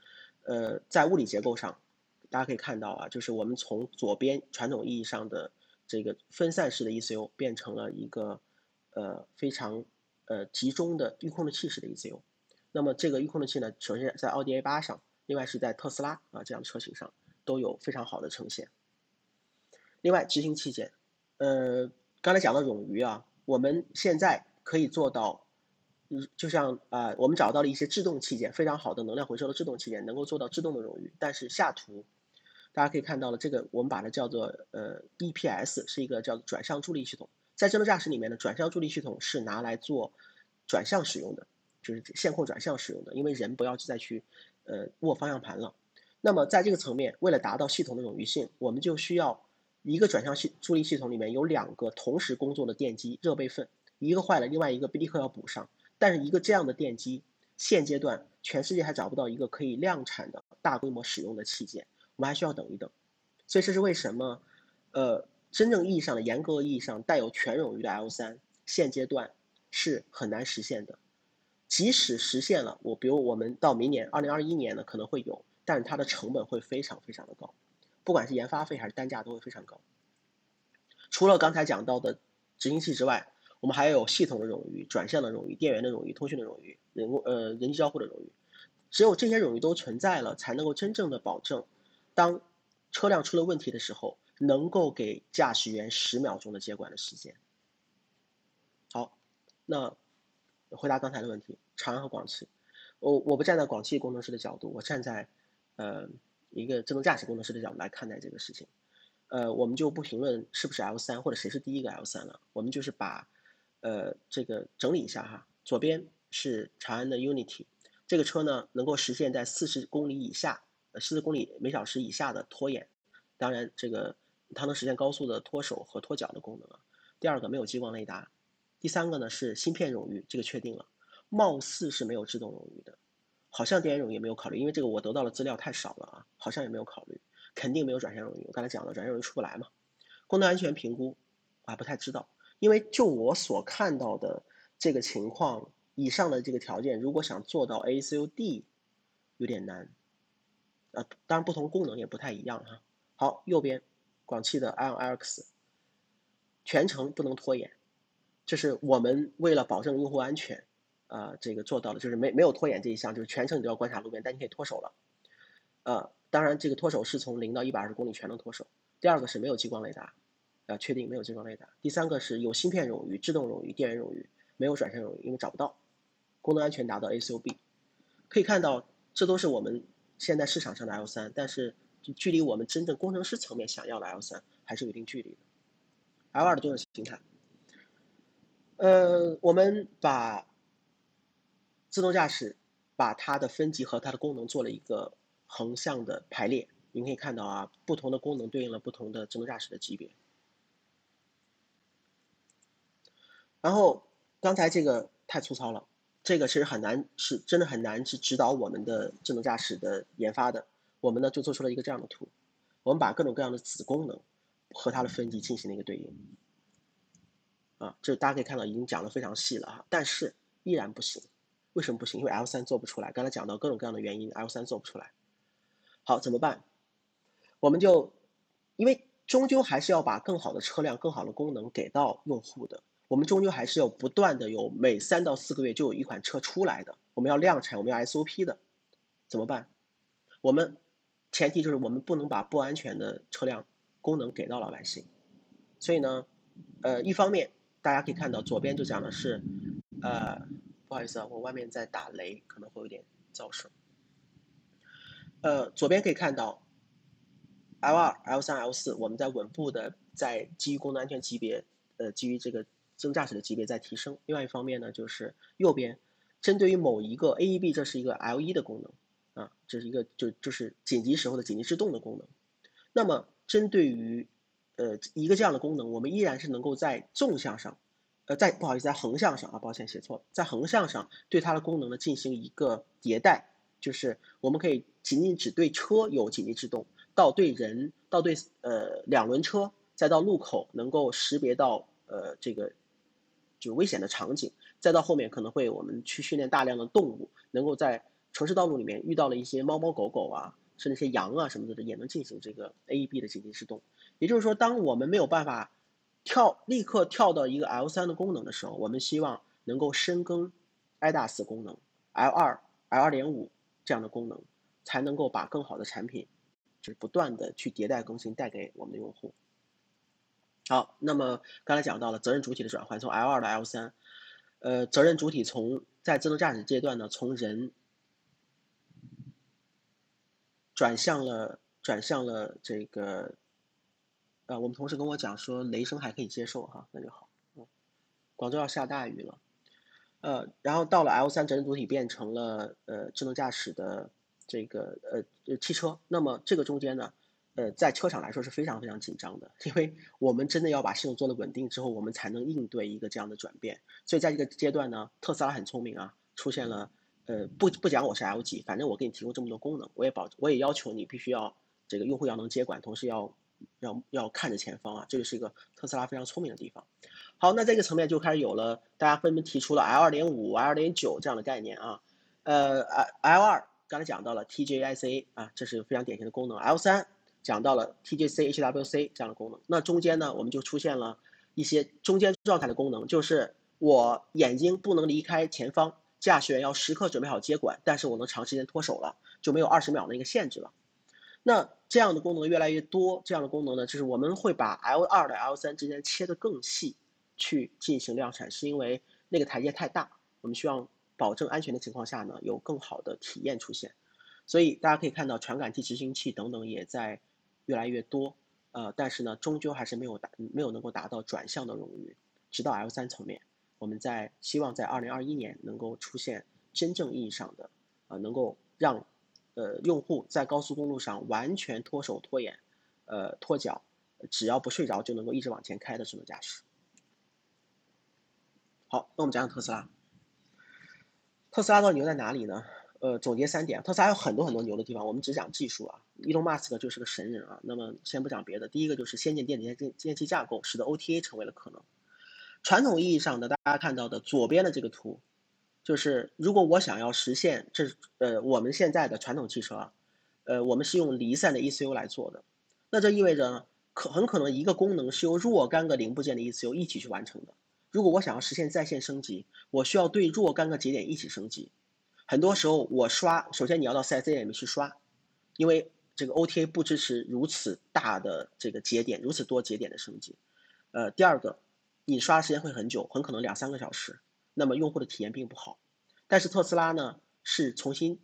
呃，在物理结构上，大家可以看到啊，就是我们从左边传统意义上的这个分散式的 ECU 变成了一个呃非常。呃，集中的预控制器式的 ECU，那么这个预控制器呢，首先在奥迪 A 八上，另外是在特斯拉啊这样的车型上都有非常好的呈现。另外，执行器件，呃，刚才讲到冗余啊，我们现在可以做到，嗯，就像啊，我们找到了一些制动器件，非常好的能量回收的制动器件，能够做到制动的冗余。但是下图，大家可以看到了，这个我们把它叫做呃 EPS，是一个叫转向助力系统。在自动驾驶里面呢，转向助力系统是拿来做转向使用的，就是线控转向使用的，因为人不要再去呃握方向盘了。那么在这个层面，为了达到系统的冗余性，我们就需要一个转向系助力系统里面有两个同时工作的电机热备份，一个坏了，另外一个立刻要补上。但是一个这样的电机，现阶段全世界还找不到一个可以量产的大规模使用的器件，我们还需要等一等。所以这是为什么，呃。真正意义上的、严格意义上带有全冗余的 L 三，现阶段是很难实现的。即使实现了，我比如我们到明年二零二一年呢，可能会有，但是它的成本会非常非常的高，不管是研发费还是单价都会非常高。除了刚才讲到的执行器之外，我们还有系统的冗余、转向的冗余、电源的冗余、通讯的冗余、人工呃人机交互的冗余。只有这些冗余都存在了，才能够真正的保证，当车辆出了问题的时候。能够给驾驶员十秒钟的接管的时间。好，那回答刚才的问题，长安和广汽，我我不站在广汽工程师的角度，我站在呃一个自动驾驶工程师的角度来看待这个事情。呃，我们就不评论是不是 L 三或者谁是第一个 L 三了，我们就是把呃这个整理一下哈。左边是长安的 Unity，这个车呢能够实现在四十公里以下，四十公里每小时以下的拖延，当然这个。它能实现高速的脱手和脱脚的功能啊。第二个没有激光雷达，第三个呢是芯片冗余，这个确定了，貌似是没有制动冗余的，好像电源冗余没有考虑，因为这个我得到的资料太少了啊，好像也没有考虑，肯定没有转向冗余。我刚才讲了，转向冗余出不来嘛。功能安全评估我还不太知道，因为就我所看到的这个情况，以上的这个条件，如果想做到 ACUD，有点难。呃，当然不同功能也不太一样哈。好，右边。广汽的 i o n X，全程不能拖延，这是我们为了保证用户安全，啊，这个做到的，就是没没有拖延这一项，就是全程你都要观察路边，但你可以脱手了，呃，当然这个脱手是从零到一百二十公里全能脱手。第二个是没有激光雷达，啊，确定没有激光雷达。第三个是有芯片冗余、制动冗余、电源冗余，没有转向冗余，因为找不到。功能安全达到 ACUB，可以看到这都是我们现在市场上的 L 三，但是。距离我们真正工程师层面想要的 L 三还是有一定距离的。L 二的多种形态，呃，我们把自动驾驶把它的分级和它的功能做了一个横向的排列。你可以看到啊，不同的功能对应了不同的自动驾驶的级别。然后刚才这个太粗糙了，这个其实很难，是真的很难去指导我们的智能驾驶的研发的。我们呢就做出了一个这样的图，我们把各种各样的子功能和它的分级进行了一个对应，啊，这大家可以看到已经讲的非常细了哈，但是依然不行，为什么不行？因为 L 三做不出来，刚才讲到各种各样的原因，L 三做不出来。好，怎么办？我们就因为终究还是要把更好的车辆、更好的功能给到用户的，我们终究还是要不断的有每三到四个月就有一款车出来的，我们要量产，我们要 SOP 的，怎么办？我们。前提就是我们不能把不安全的车辆功能给到老百姓，所以呢，呃，一方面大家可以看到左边就讲的是，呃，不好意思啊，我外面在打雷，可能会有点噪声。呃，左边可以看到 L 二、L 三、L 四，我们在稳步的在基于功能安全级别，呃，基于这个自动驾驶的级别在提升。另外一方面呢，就是右边针对于某一个 AEB，这是一个 L 一的功能啊，这是一个就就是紧急时候的紧急制动的功能。那么针对于呃一个这样的功能，我们依然是能够在纵向上，呃，在不好意思，在横向上啊，抱歉写错了，在横向上对它的功能呢进行一个迭代，就是我们可以仅仅只对车有紧急制动。到对人，到对呃两轮车，再到路口能够识别到呃这个就危险的场景，再到后面可能会我们去训练大量的动物，能够在城市道路里面遇到了一些猫猫狗狗啊，是那些羊啊什么的，也能进行这个 AEB 的紧急制动。也就是说，当我们没有办法跳立刻跳到一个 L 三的功能的时候，我们希望能够深耕 IDAS 功能 L 二、L 二点五这样的功能，才能够把更好的产品。就是不断的去迭代更新，带给我们的用户。好，那么刚才讲到了责任主体的转换，从 L 二到 L 三，呃，责任主体从在自动驾驶阶段呢，从人转向了转向了这个，呃，我们同事跟我讲说雷声还可以接受哈，那就好。嗯，广州要下大雨了，呃，然后到了 L 三，责任主体变成了呃智能驾驶的。这个呃呃汽车，那么这个中间呢，呃在车厂来说是非常非常紧张的，因为我们真的要把系统做的稳定之后，我们才能应对一个这样的转变。所以在这个阶段呢，特斯拉很聪明啊，出现了呃不不讲我是 L 级，反正我给你提供这么多功能，我也保我也要求你必须要这个用户要能接管，同时要要要看着前方啊，这个是一个特斯拉非常聪明的地方。好，那这个层面就开始有了，大家纷纷提出了 L 二点五、L 二点九这样的概念啊，呃 L 二。刚才讲到了 TJIC 啊，这是非常典型的功能。L 三讲到了 TJC、HWC 这样的功能。那中间呢，我们就出现了一些中间状态的功能，就是我眼睛不能离开前方，驾驶员要时刻准备好接管，但是我能长时间脱手了，就没有二十秒的一个限制了。那这样的功能越来越多，这样的功能呢，就是我们会把 L 二的 L 三之间切得更细，去进行量产，是因为那个台阶太大，我们需要。保证安全的情况下呢，有更好的体验出现，所以大家可以看到传感器、执行器等等也在越来越多，呃，但是呢，终究还是没有达没有能够达到转向的荣誉。直到 L 三层面，我们在希望在二零二一年能够出现真正意义上的，呃，能够让呃用户在高速公路上完全脱手脱眼，呃脱脚，只要不睡着就能够一直往前开的智能驾驶。好，那我们讲讲特斯拉。特斯拉到底牛在哪里呢？呃，总结三点。特斯拉有很多很多牛的地方，我们只讲技术啊。伊隆马斯克就是个神人啊。那么先不讲别的，第一个就是先进电子电电器架构，使得 OTA 成为了可能。传统意义上的大家看到的左边的这个图，就是如果我想要实现这呃我们现在的传统汽车啊，呃我们是用离散的 ECU 来做的，那这意味着呢，可很可能一个功能是由若干个零部件的 ECU 一起去完成的。如果我想要实现在线升级，我需要对若干个节点一起升级。很多时候我刷，首先你要到 4S 店里面去刷，因为这个 OTA 不支持如此大的这个节点，如此多节点的升级。呃，第二个，你刷的时间会很久，很可能两三个小时，那么用户的体验并不好。但是特斯拉呢，是重新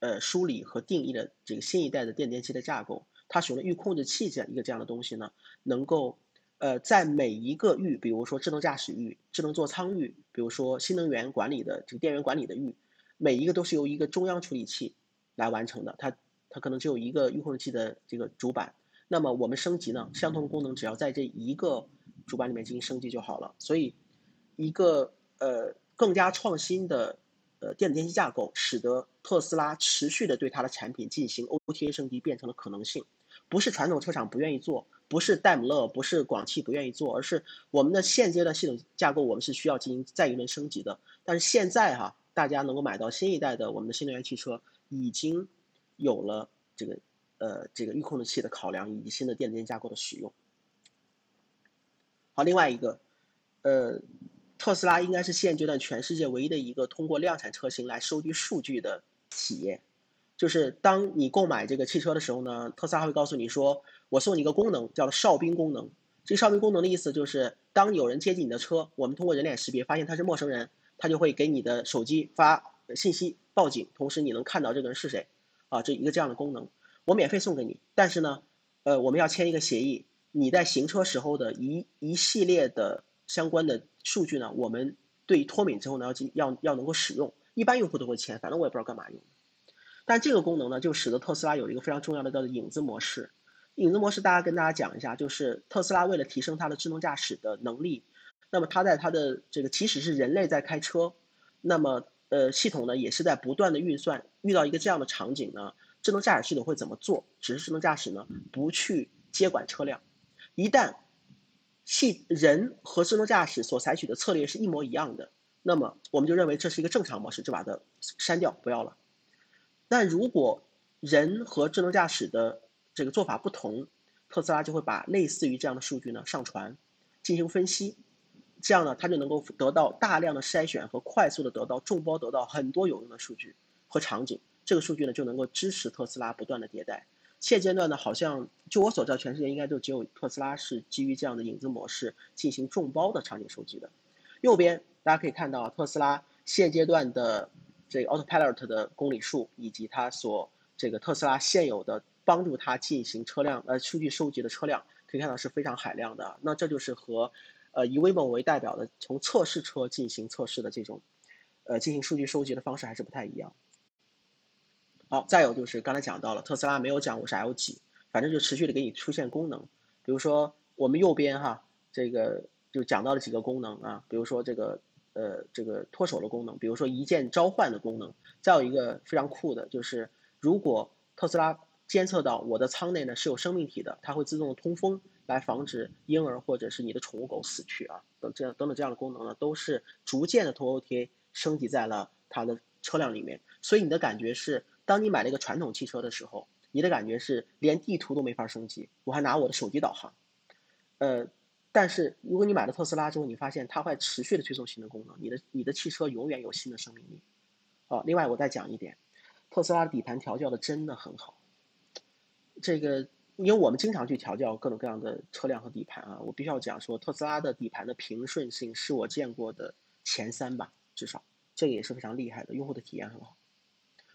呃梳理和定义了这个新一代的电电机的架构，它使用的域控制器这样一个这样的东西呢，能够。呃，在每一个域，比如说智能驾驶域、智能座舱域，比如说新能源管理的这个电源管理的域，每一个都是由一个中央处理器来完成的。它它可能只有一个域控制器的这个主板。那么我们升级呢，相同功能只要在这一个主板里面进行升级就好了。所以，一个呃更加创新的呃电子电器架构，使得特斯拉持续的对它的产品进行 OTA 升级变成了可能性，不是传统车厂不愿意做。不是戴姆勒，不是广汽不愿意做，而是我们的现阶段系统架构，我们是需要进行再一轮升级的。但是现在哈，大家能够买到新一代的我们的新能源汽车，已经有了这个呃这个预控制器的考量，以及新的电子电架构的使用。好，另外一个，呃，特斯拉应该是现阶段全世界唯一的一个通过量产车型来收集数据的企业。就是当你购买这个汽车的时候呢，特斯拉会告诉你说。我送你一个功能，叫做哨兵功能。这个哨兵功能的意思就是，当有人接近你的车，我们通过人脸识别发现他是陌生人，他就会给你的手机发信息报警，同时你能看到这个人是谁。啊，这一个这样的功能，我免费送给你。但是呢，呃，我们要签一个协议，你在行车时候的一一系列的相关的数据呢，我们对脱敏之后呢要进要要能够使用，一般用户都会签，反正我也不知道干嘛用。但这个功能呢，就使得特斯拉有一个非常重要的叫做影子模式。影子模式，大家跟大家讲一下，就是特斯拉为了提升它的智能驾驶的能力，那么它在它的这个即使是人类在开车，那么呃系统呢也是在不断的运算，遇到一个这样的场景呢，智能驾驶系统会怎么做？只是智能驾驶呢不去接管车辆，一旦系人和智能驾驶所采取的策略是一模一样的，那么我们就认为这是一个正常模式，就把它删掉，不要了。但如果人和智能驾驶的这个做法不同，特斯拉就会把类似于这样的数据呢上传，进行分析，这样呢它就能够得到大量的筛选和快速的得到众包得到很多有用的数据和场景，这个数据呢就能够支持特斯拉不断的迭代。现阶段呢，好像就我所知道，全世界应该就只有特斯拉是基于这样的影子模式进行众包的场景收集的。右边大家可以看到特斯拉现阶段的。这个 Autopilot 的公里数以及它所这个特斯拉现有的帮助它进行车辆呃数据收集的车辆，可以看到是非常海量的。那这就是和呃以 Waymo 为代表的从测试车进行测试的这种呃进行数据收集的方式还是不太一样。好，再有就是刚才讲到了特斯拉没有讲我是 L 几，反正就持续的给你出现功能，比如说我们右边哈这个就讲到了几个功能啊，比如说这个。呃，这个脱手的功能，比如说一键召唤的功能，再有一个非常酷的，就是如果特斯拉监测到我的舱内呢是有生命体的，它会自动通风来防止婴儿或者是你的宠物狗死去啊，等这样等等这样的功能呢，都是逐渐的通过 OTA 升级在了它的车辆里面。所以你的感觉是，当你买了一个传统汽车的时候，你的感觉是连地图都没法升级，我还拿我的手机导航，呃。但是，如果你买了特斯拉之后，你发现它会持续的推送新的功能，你的你的汽车永远有新的生命力。哦，另外我再讲一点，特斯拉的底盘调教的真的很好。这个，因为我们经常去调教各种各样的车辆和底盘啊，我必须要讲说，特斯拉的底盘的平顺性是我见过的前三吧，至少这个也是非常厉害的，用户的体验很好。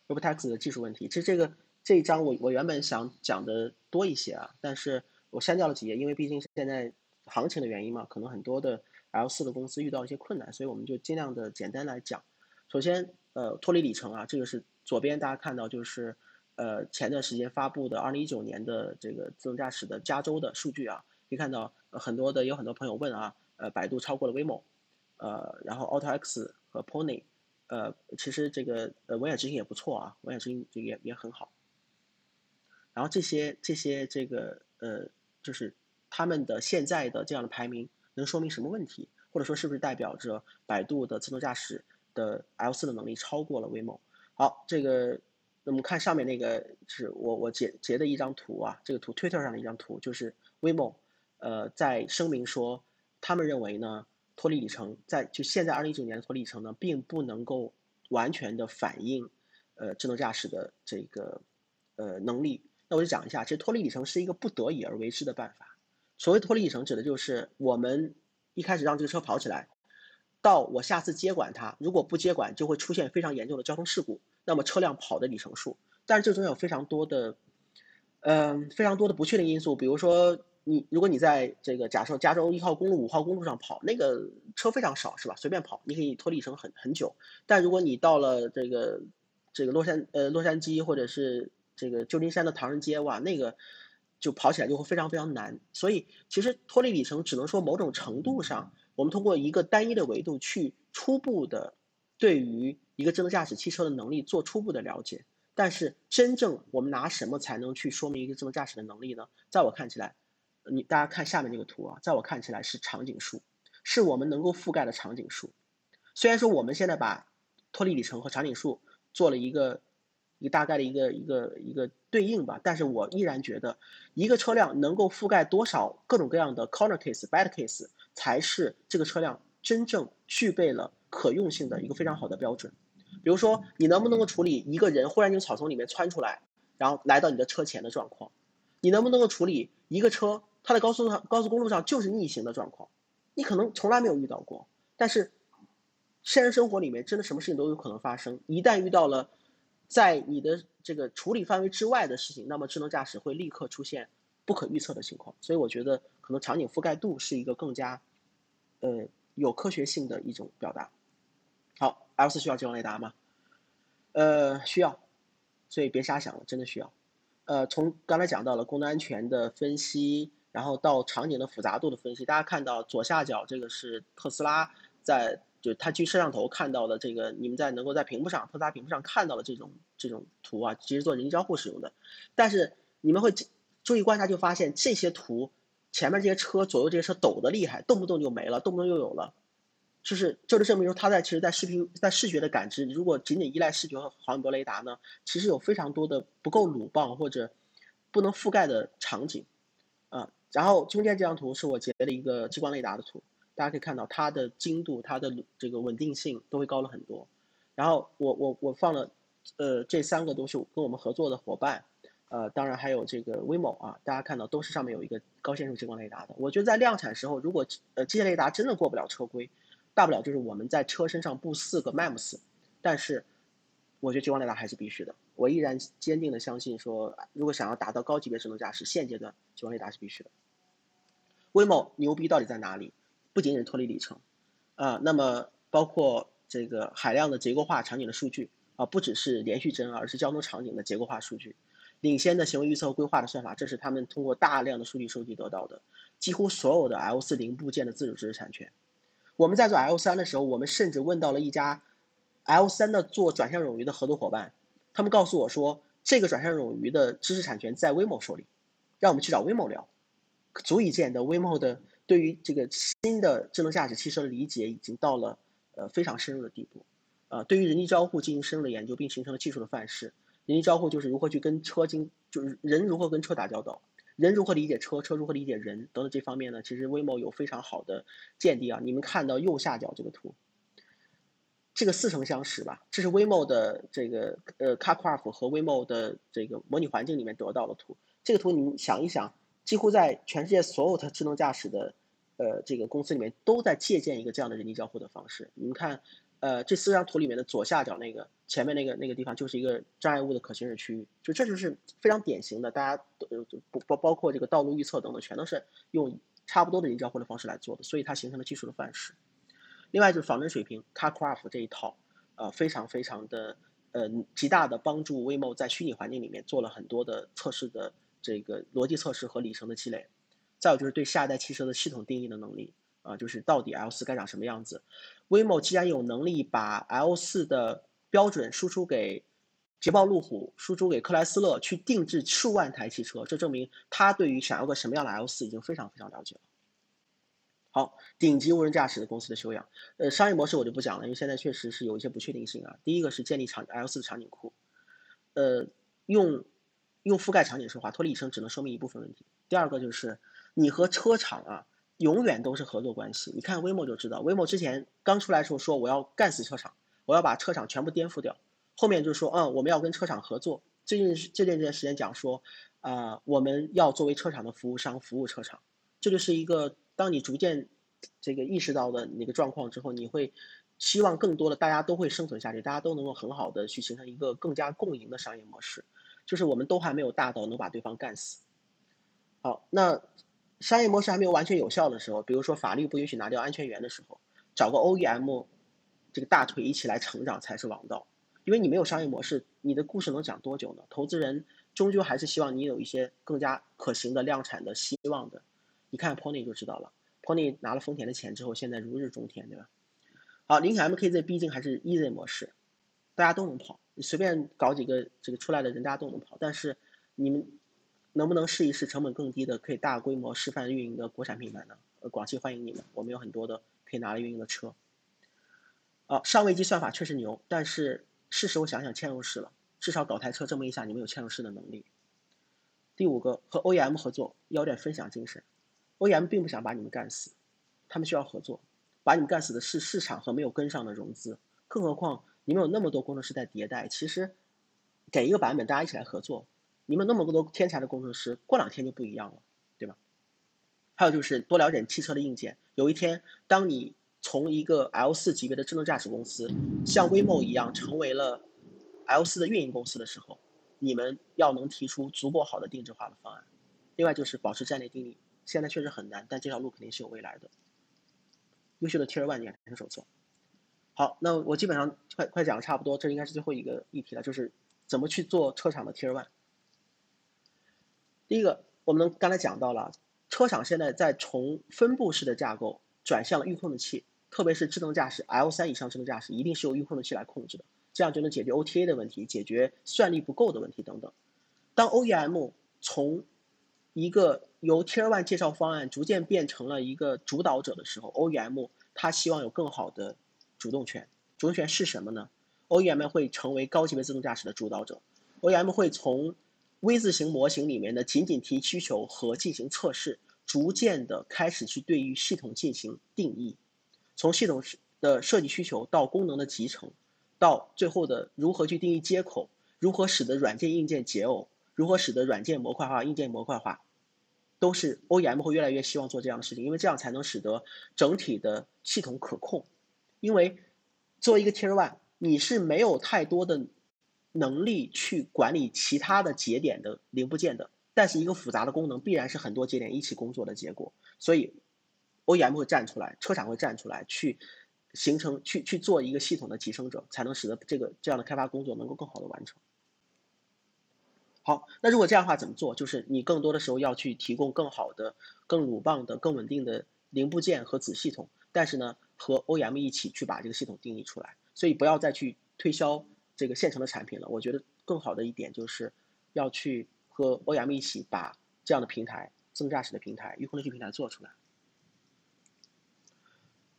Robotaxi 的技术问题，其实这个这一章我我原本想讲的多一些啊，但是我删掉了几页，因为毕竟现在。行情的原因嘛，可能很多的 L 四的公司遇到一些困难，所以我们就尽量的简单来讲。首先，呃，脱离里程啊，这个是左边大家看到就是，呃，前段时间发布的二零一九年的这个自动驾驶的加州的数据啊，可以看到很多的有很多朋友问啊，呃，百度超过了 Waymo，呃，然后 AutoX 和 Pony，呃，其实这个呃文野执行也不错啊，文野执行这个也也很好。然后这些这些这个呃就是。他们的现在的这样的排名能说明什么问题？或者说是不是代表着百度的自动驾驶的 L 四的能力超过了 Waymo？好，这个那么看上面那个是我我截截的一张图啊，这个图 Twitter 上的一张图，就是 Waymo，呃，在声明说，他们认为呢，脱离里程在就现在二零一九年的脱离里程呢，并不能够完全的反映呃智能驾驶的这个呃能力。那我就讲一下，其实脱离里程是一个不得已而为之的办法。所谓脱离里程，指的就是我们一开始让这个车跑起来，到我下次接管它，如果不接管，就会出现非常严重的交通事故。那么车辆跑的里程数，但是这中间有非常多的，嗯，非常多的不确定因素。比如说，你如果你在这个假设加州一号公路、五号公路上跑，那个车非常少，是吧？随便跑，你可以脱离里程很很久。但如果你到了这个这个洛杉呃洛杉矶或者是这个旧金山的唐人街，哇，那个。就跑起来就会非常非常难，所以其实脱离里程只能说某种程度上，我们通过一个单一的维度去初步的对于一个智能驾驶汽车的能力做初步的了解。但是真正我们拿什么才能去说明一个智能驾驶的能力呢？在我看起来，你大家看下面这个图啊，在我看起来是场景数，是我们能够覆盖的场景数。虽然说我们现在把脱离里程和场景数做了一个。一个大概的一个一个一个对应吧，但是我依然觉得，一个车辆能够覆盖多少各种各样的 corner case、bad case，才是这个车辆真正具备了可用性的一个非常好的标准。比如说，你能不能够处理一个人忽然从草丛里面窜出来，然后来到你的车前的状况？你能不能够处理一个车它在高速上高速公路上就是逆行的状况？你可能从来没有遇到过，但是现实生活里面真的什么事情都有可能发生。一旦遇到了，在你的这个处理范围之外的事情，那么智能驾驶会立刻出现不可预测的情况。所以我觉得可能场景覆盖度是一个更加呃有科学性的一种表达。好，L 四需要激光雷达吗？呃，需要，所以别瞎想了，真的需要。呃，从刚才讲到了功能安全的分析，然后到场景的复杂度的分析，大家看到左下角这个是特斯拉在，就它据摄像头看到的这个，你们在能够在屏幕上，特斯拉屏幕上看到的这种这种图啊，其实做人机交互使用的。但是你们会注意观察，就发现这些图前面这些车左右这些车抖的厉害，动不动就没了，动不动又有了。就是这就证明说，它在其实，在视频在视觉的感知，如果仅仅依赖视觉和毫米波雷达呢，其实有非常多的不够鲁棒或者不能覆盖的场景，啊，然后中间这张图是我截的一个激光雷达的图，大家可以看到它的精度、它的这个稳定性都会高了很多。然后我我我放了，呃，这三个都是跟我们合作的伙伴，呃，当然还有这个 Waymo 啊，大家看到都是上面有一个高线束激光雷达的。我觉得在量产时候，如果呃机械雷达真的过不了车规。大不了就是我们在车身上布四个 MEMS，但是我觉得激光雷达还是必须的。我依然坚定的相信说，如果想要达到高级别智能驾驶，现阶段激光雷达是必须的。Waymo 牛逼到底在哪里？不仅仅是脱离里程，啊，那么包括这个海量的结构化场景的数据啊，不只是连续帧，而是交通场景的结构化数据，领先的行为预测和规划的算法，这是他们通过大量的数据收集得到的。几乎所有的 L 四零部件的自主知识产权。我们在做 L 三的时候，我们甚至问到了一家 L 三的做转向冗余的合作伙伴，他们告诉我说，这个转向冗余的知识产权在 Waymo 手里，让我们去找 Waymo 聊，足以见得 Waymo 的对于这个新的智能驾驶汽车的理解已经到了呃非常深入的地步，呃，对于人机交互进行深入的研究，并形成了技术的范式。人机交互就是如何去跟车经，就是人如何跟车打交道。人如何理解车，车如何理解人等等这方面呢？其实 Waymo 有非常好的见地啊！你们看到右下角这个图，这个似曾相识吧？这是 Waymo 的这个呃 CarCraft 和 Waymo 的这个模拟环境里面得到的图。这个图你们想一想，几乎在全世界所有的智能驾驶的呃这个公司里面都在借鉴一个这样的人机交互的方式。你们看。呃，这四张图里面的左下角那个前面那个那个地方就是一个障碍物的可行驶区域，就这就是非常典型的，大家都不包包括这个道路预测等等，全都是用差不多的人交互的方式来做的，所以它形成了技术的范式。另外就是仿真水平，CarCraft 这一套，呃，非常非常的呃极大的帮助 Waymo 在虚拟环境里面做了很多的测试的这个逻辑测试和里程的积累。再有就是对下一代汽车的系统定义的能力。啊，就是到底 L 四该长什么样子？Waymo 既然有能力把 L 四的标准输出给捷豹、路虎，输出给克莱斯勒，去定制数万台汽车，这证明他对于想要个什么样的 L 四已经非常非常了解了。好，顶级无人驾驶的公司的修养，呃，商业模式我就不讲了，因为现在确实是有一些不确定性啊。第一个是建立场 L 四的场景库，呃，用用覆盖场景说话，脱离里程只能说明一部分问题。第二个就是你和车厂啊。永远都是合作关系。你看威莫就知道威莫之前刚出来的时候说我要干死车厂，我要把车厂全部颠覆掉。后面就说，嗯，我们要跟车厂合作。最近最近这段时间讲说，啊，我们要作为车厂的服务商服务车厂。这就是一个当你逐渐这个意识到的那个状况之后，你会希望更多的大家都会生存下去，大家都能够很好的去形成一个更加共赢的商业模式。就是我们都还没有大到能把对方干死。好，那。商业模式还没有完全有效的时候，比如说法律不允许拿掉安全员的时候，找个 OEM，这个大腿一起来成长才是王道。因为你没有商业模式，你的故事能讲多久呢？投资人终究还是希望你有一些更加可行的量产的希望的。你看 Pony 就知道了，Pony 拿了丰田的钱之后，现在如日中天，对吧？好，林肯 MKZ 毕竟还是 Easy 模式，大家都能跑，你随便搞几个这个出来的人，大家都能跑。但是你们。能不能试一试成本更低的、可以大规模示范运营的国产品牌呢？呃，广汽欢迎你们，我们有很多的可以拿来运营的车。啊，上位机算法确实牛，但是是时候想想嵌入式了，至少搞台车证明一下你们有嵌入式的能力。第五个，和 OEM 合作要点分享精神，OEM 并不想把你们干死，他们需要合作，把你们干死的是市场和没有跟上的融资，更何况你们有那么多工程师在迭代，其实给一个版本大家一起来合作。你们那么多天才的工程师，过两天就不一样了，对吧？还有就是多了解汽车的硬件。有一天，当你从一个 L 四级别的智能驾驶公司，像 Waymo 一样成为了 L 四的运营公司的时候，你们要能提出足够好的定制化的方案。另外就是保持战略定力，现在确实很难，但这条路肯定是有未来的。优秀的 Tier One 养成手册。好，那我基本上快快讲的差不多，这应该是最后一个议题了，就是怎么去做车厂的 Tier One。第一个，我们刚才讲到了，车厂现在在从分布式的架构转向了预控制器，特别是智能驾驶 L 三以上智能驾驶，一定是由预控制器来控制的，这样就能解决 OTA 的问题，解决算力不够的问题等等。当 OEM 从一个由 Tier One 介绍方案逐渐变成了一个主导者的时候，OEM 他希望有更好的主动权。主动权是什么呢？OEM 会成为高级别自动驾驶的主导者，OEM 会从 V 字形模型里面的仅仅提需求和进行测试，逐渐的开始去对于系统进行定义，从系统的设计需求到功能的集成，到最后的如何去定义接口，如何使得软件硬件解耦，如何使得软件模块化、硬件模块化，都是 OEM 会越来越希望做这样的事情，因为这样才能使得整体的系统可控。因为作为一个 Tier One，你是没有太多的。能力去管理其他的节点的零部件的，但是一个复杂的功能必然是很多节点一起工作的结果，所以 OEM 会站出来，车厂会站出来，去形成去去做一个系统的提升者，才能使得这个这样的开发工作能够更好的完成。好，那如果这样的话怎么做？就是你更多的时候要去提供更好的、更鲁棒的、更稳定的零部件和子系统，但是呢，和 OEM 一起去把这个系统定义出来，所以不要再去推销。这个现成的产品了，我觉得更好的一点就是，要去和 OEM 一起把这样的平台、自动驾驶的平台、预控制器平台做出来。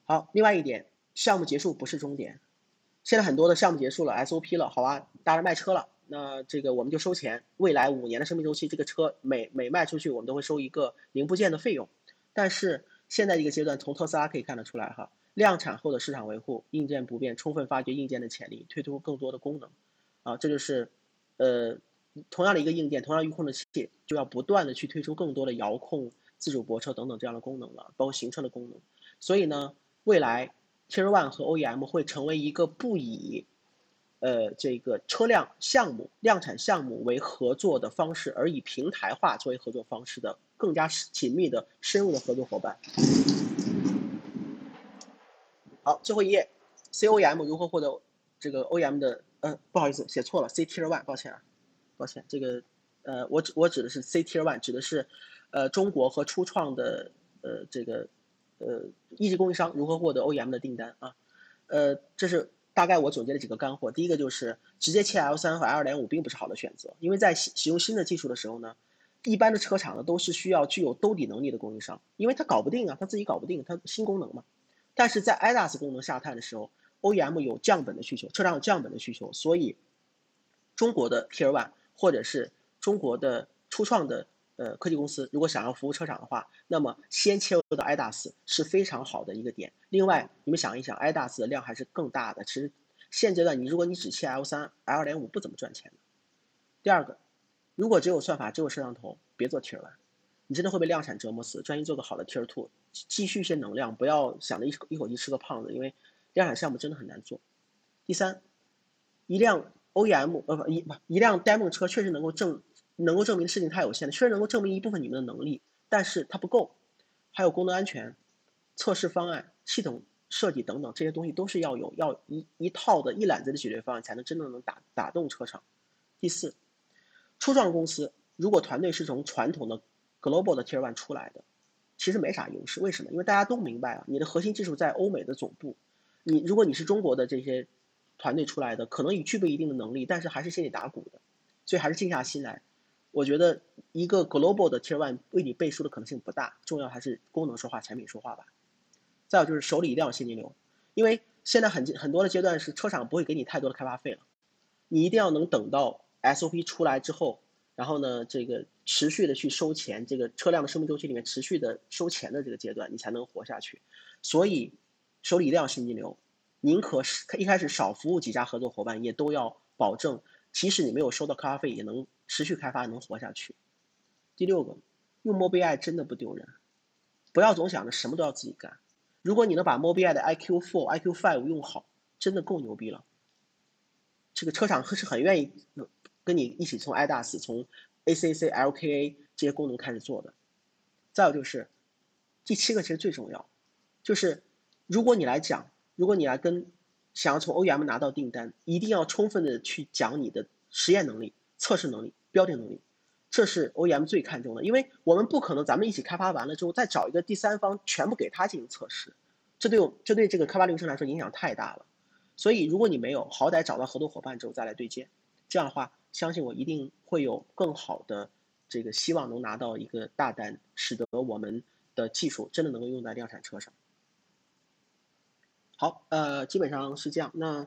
好，另外一点，项目结束不是终点。现在很多的项目结束了，SOP 了，好吧，大家卖车了，那这个我们就收钱。未来五年的生命周期，这个车每每卖出去，我们都会收一个零部件的费用。但是现在这个阶段，从特斯拉可以看得出来哈。量产后的市场维护，硬件不变，充分发掘硬件的潜力，推出更多的功能，啊，这就是，呃，同样的一个硬件，同样预控的器，就要不断的去推出更多的遥控、自主泊车等等这样的功能了，包括行车的功能。所以呢，未来 Tier One 和 OEM 会成为一个不以，呃，这个车辆项目、量产项目为合作的方式，而以平台化作为合作方式的更加紧密的深入的合作伙伴。好，最后一页，C O M 如何获得这个 O M 的？呃，不好意思，写错了，C Tier One，抱歉啊，抱歉，这个，呃，我指我指的是 C Tier One，指的是，呃，中国和初创的，呃，这个，呃，一级供应商如何获得 OEM 的订单啊？呃，这是大概我总结了几个干货。第一个就是直接切 L 三和 L 点五并不是好的选择，因为在使使用新的技术的时候呢，一般的车厂呢都是需要具有兜底能力的供应商，因为他搞不定啊，他自己搞不定，他新功能嘛。但是在 ADAS 功能下探的时候，OEM 有降本的需求，车厂有降本的需求，所以中国的 Tier One 或者是中国的初创的呃科技公司，如果想要服务车厂的话，那么先切入到 ADAS 是非常好的一个点。另外，你们想一想，ADAS 的量还是更大的。其实现阶段你如果你只切 L 三、L 点五不怎么赚钱的。第二个，如果只有算法，只有摄像头，别做 Tier One。你真的会被量产折磨死，专心做个好的 Tier Two，积蓄一些能量，不要想着一一口气吃个胖子，因为量产项目真的很难做。第三，一辆 OEM 呃不一不一辆 Demo 车确实能够证能够证明的事情太有限了，确实能够证明一部分你们的能力，但是它不够，还有功能安全、测试方案、系统设计等等这些东西都是要有要一一套的一揽子的解决方案才能真正能打打动车厂。第四，初创公司如果团队是从传统的 Global 的 Tier One 出来的，其实没啥优势。为什么？因为大家都明白啊，你的核心技术在欧美的总部。你如果你是中国的这些团队出来的，可能也具备一定的能力，但是还是心里打鼓的，所以还是静下心来。我觉得一个 Global 的 Tier One 为你背书的可能性不大，重要还是功能说话，产品说话吧。再有就是手里一定要现金流，因为现在很很多的阶段是车厂不会给你太多的开发费了，你一定要能等到 SOP 出来之后。然后呢，这个持续的去收钱，这个车辆的生命周期里面持续的收钱的这个阶段，你才能活下去。所以手里一定要现金流，宁可是一开始少服务几家合作伙伴，也都要保证，即使你没有收到开发费，也能持续开发，能活下去。第六个，用 Mobile 真的不丢人，不要总想着什么都要自己干。如果你能把 Mobileye 的 IQ4、IQ5 用好，真的够牛逼了。这个车厂是很愿意。跟你一起从 IDAS 从 ACC LKA 这些功能开始做的。再有就是第七个其实最重要，就是如果你来讲，如果你来跟想要从 OEM 拿到订单，一定要充分的去讲你的实验能力、测试能力、标定能力，这是 OEM 最看重的。因为我们不可能咱们一起开发完了之后再找一个第三方全部给他进行测试，这对我这对这个开发流程来说影响太大了。所以如果你没有，好歹找到合作伙伴之后再来对接，这样的话，相信我一定会有更好的这个希望能拿到一个大单，使得我们的技术真的能够用在量产车上。好，呃，基本上是这样。那，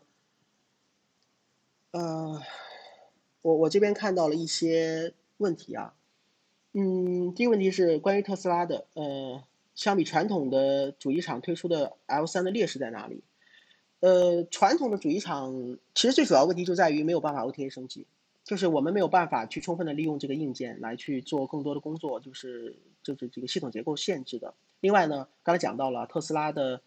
呃，我我这边看到了一些问题啊。嗯，第一个问题是关于特斯拉的，呃，相比传统的主机厂推出的 L3 的劣势在哪里？呃，传统的主机厂其实最主要问题就在于没有办法 OTA 升级，就是我们没有办法去充分的利用这个硬件来去做更多的工作，就是就是这个系统结构限制的。另外呢，刚才讲到了特斯拉的。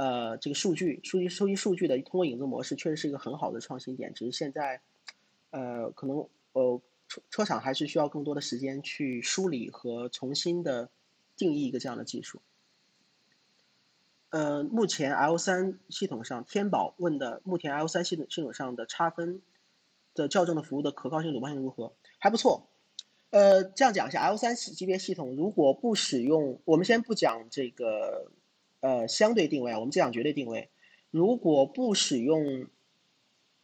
呃，这个数据、数据收集数据的通过影子模式，确实是一个很好的创新点。只是现在，呃，可能呃车车厂还是需要更多的时间去梳理和重新的定义一个这样的技术。呃，目前 L 三系统上，天宝问的，目前 L 三系统系统上的差分的校正的服务的可靠性、鲁棒性如何？还不错。呃，这样讲一下，L 三级别系统如果不使用，我们先不讲这个。呃，相对定位啊，我们讲绝对定位。如果不使用，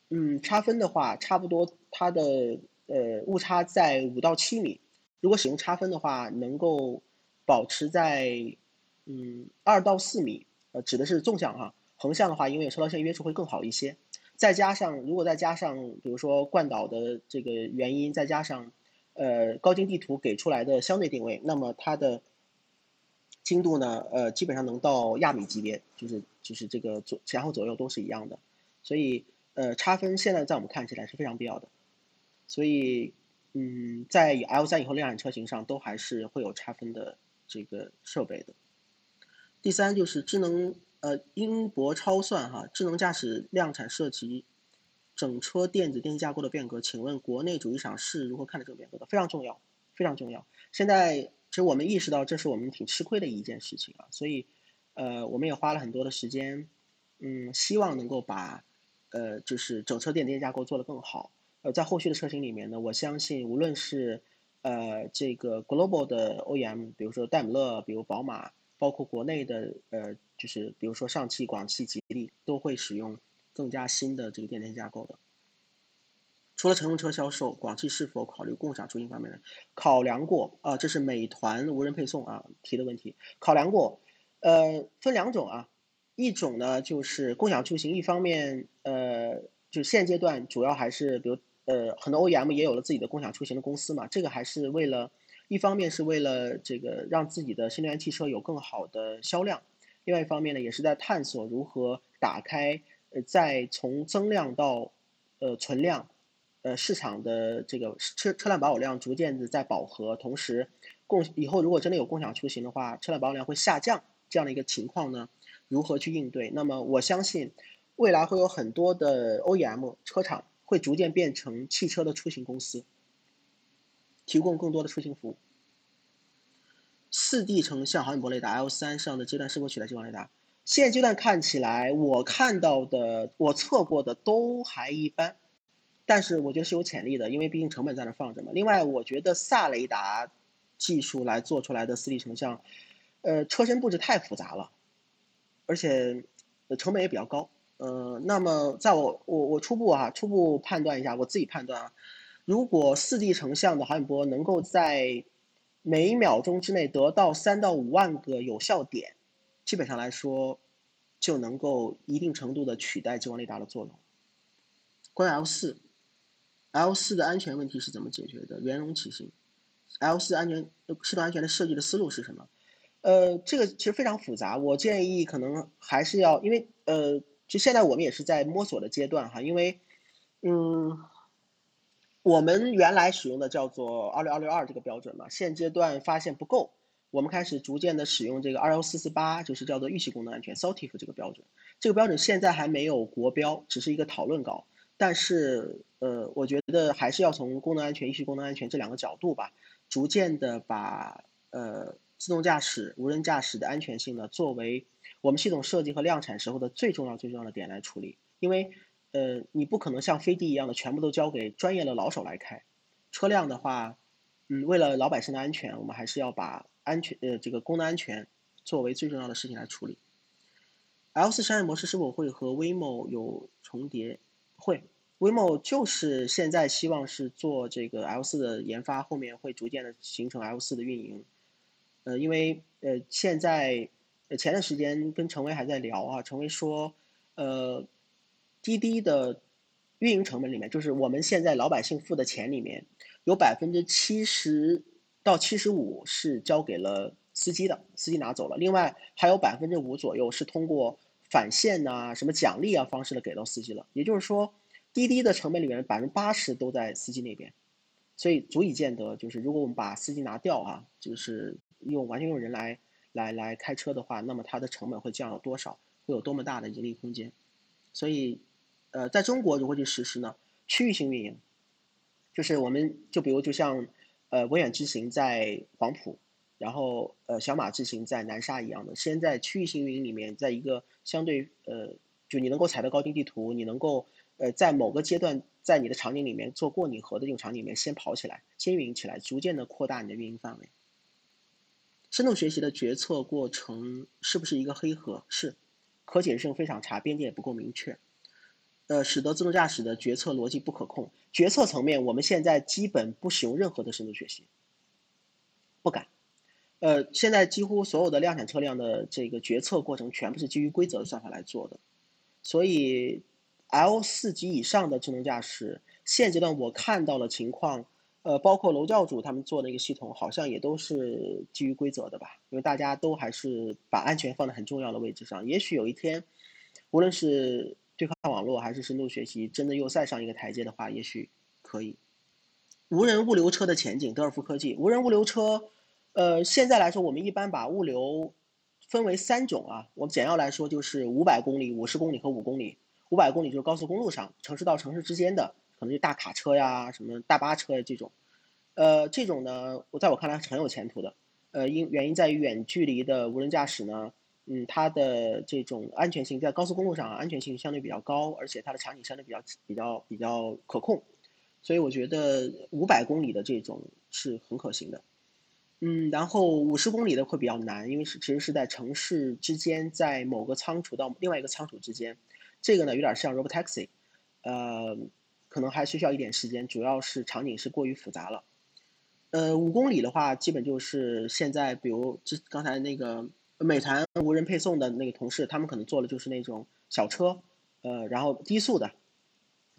嗯，差分的话，差不多它的呃误差在五到七米。如果使用差分的话，能够保持在嗯二到四米。呃，指的是纵向哈，横向的话，因为有车道线约束会更好一些。再加上，如果再加上，比如说惯导的这个原因，再加上呃高精地图给出来的相对定位，那么它的。精度呢，呃，基本上能到亚米级别，就是就是这个左前后左右都是一样的，所以呃差分现在在我们看起来是非常必要的，所以嗯在 L 三以后量产车型上都还是会有差分的这个设备的。第三就是智能呃英博超算哈，智能驾驶量产涉及整车电子电机架构的变革，请问国内主机厂是如何看待这个变革的？非常重要，非常重要。现在。其实我们意识到这是我们挺吃亏的一件事情啊，所以，呃，我们也花了很多的时间，嗯，希望能够把，呃，就是整车电电架构做得更好。呃，在后续的车型里面呢，我相信无论是，呃，这个 global 的 OEM，比如说戴姆勒，比如宝马，包括国内的，呃，就是比如说上汽、广汽、吉利，都会使用更加新的这个电电架构的。除了乘用车销售，广汽是否考虑共享出行方面的？考量过啊，这是美团无人配送啊提的问题。考量过，呃，分两种啊，一种呢就是共享出行，一方面呃，就现阶段主要还是比如呃，很多 OEM 也有了自己的共享出行的公司嘛，这个还是为了，一方面是为了这个让自己的新能源汽车有更好的销量，另外一方面呢，也是在探索如何打开呃，再从增量到呃存量。呃，市场的这个车车辆保有量逐渐的在饱和，同时共以后如果真的有共享出行的话，车辆保有量会下降这样的一个情况呢，如何去应对？那么我相信未来会有很多的 OEM 车厂会逐渐变成汽车的出行公司，提供更多的出行服务。四 D 成像毫米波雷达 L 三上的阶段是否取代激光雷达？现阶段看起来，我看到的我测过的都还一般。但是我觉得是有潜力的，因为毕竟成本在那放着嘛。另外，我觉得萨雷达技术来做出来的四 D 成像，呃，车身布置太复杂了，而且成本也比较高。呃，那么在我我我初步哈初步判断一下，我自己判断啊，如果四 D 成像的毫米波能够在每一秒钟之内得到三到五万个有效点，基本上来说就能够一定程度的取代激光雷达的作用。关于 L 四。L 四的安全问题是怎么解决的？圆融起行，L 四安全系统安全的设计的思路是什么？呃，这个其实非常复杂。我建议可能还是要，因为呃，就现在我们也是在摸索的阶段哈。因为，嗯，我们原来使用的叫做二六二六二这个标准嘛，现阶段发现不够，我们开始逐渐的使用这个二幺四四八，就是叫做预期功能安全 SOTIF 这个标准。这个标准现在还没有国标，只是一个讨论稿。但是呃，我觉得还是要从功能安全、预期功能安全这两个角度吧，逐渐的把呃自动驾驶、无人驾驶的安全性呢，作为我们系统设计和量产时候的最重要、最重要的点来处理。因为呃，你不可能像飞地一样的全部都交给专业的老手来开，车辆的话，嗯，为了老百姓的安全，我们还是要把安全呃这个功能安全作为最重要的事情来处理。L 四商业模式是否会和 Waymo 有重叠？会，Waymo 就是现在希望是做这个 L 四的研发，后面会逐渐的形成 L 四的运营。呃，因为呃现在前段时间跟陈威还在聊啊，陈威说，呃，滴滴的运营成本里面，就是我们现在老百姓付的钱里面，有百分之七十到七十五是交给了司机的，司机拿走了，另外还有百分之五左右是通过。返现呐，什么奖励啊方式的给到司机了，也就是说，滴滴的成本里面百分之八十都在司机那边，所以足以见得，就是如果我们把司机拿掉啊，就是用完全用人来来来开车的话，那么它的成本会降了多少，会有多么大的盈利空间。所以，呃，在中国如何去实施呢？区域性运营，就是我们就比如就像呃文远之行在黄埔。然后，呃，小马智行在南沙一样的，先在区域性运营里面，在一个相对，呃，就你能够踩到高精地图，你能够，呃，在某个阶段，在你的场景里面做过拟合的这种场景里面先跑起来，先运营起来，逐渐的扩大你的运营范围。深度学习的决策过程是不是一个黑盒？是，可解释性非常差，边界也不够明确，呃，使得自动驾驶的决策逻辑不可控。决策层面，我们现在基本不使用任何的深度学习，不敢。呃，现在几乎所有的量产车辆的这个决策过程全部是基于规则的算法来做的，所以 L 四级以上的智能驾驶现阶段我看到了情况，呃，包括楼教主他们做的一个系统，好像也都是基于规则的吧，因为大家都还是把安全放在很重要的位置上。也许有一天，无论是对抗网络还是深度学习，真的又再上一个台阶的话，也许可以。无人物流车的前景，德尔夫科技无人物流车。呃，现在来说，我们一般把物流分为三种啊。我们简要来说，就是五百公里、五十公里和五公里。五百公里就是高速公路上，城市到城市之间的，可能就大卡车呀、什么大巴车呀这种。呃，这种呢，我在我看来是很有前途的。呃，因原因在于远距离的无人驾驶呢，嗯，它的这种安全性在高速公路上安全性相对比较高，而且它的场景相对比较比较比较可控，所以我觉得五百公里的这种是很可行的。嗯，然后五十公里的会比较难，因为是其实是在城市之间，在某个仓储到另外一个仓储之间，这个呢有点像 Robotaxi，呃，可能还需要一点时间，主要是场景是过于复杂了。呃，五公里的话，基本就是现在，比如这刚才那个美团无人配送的那个同事，他们可能做的就是那种小车，呃，然后低速的，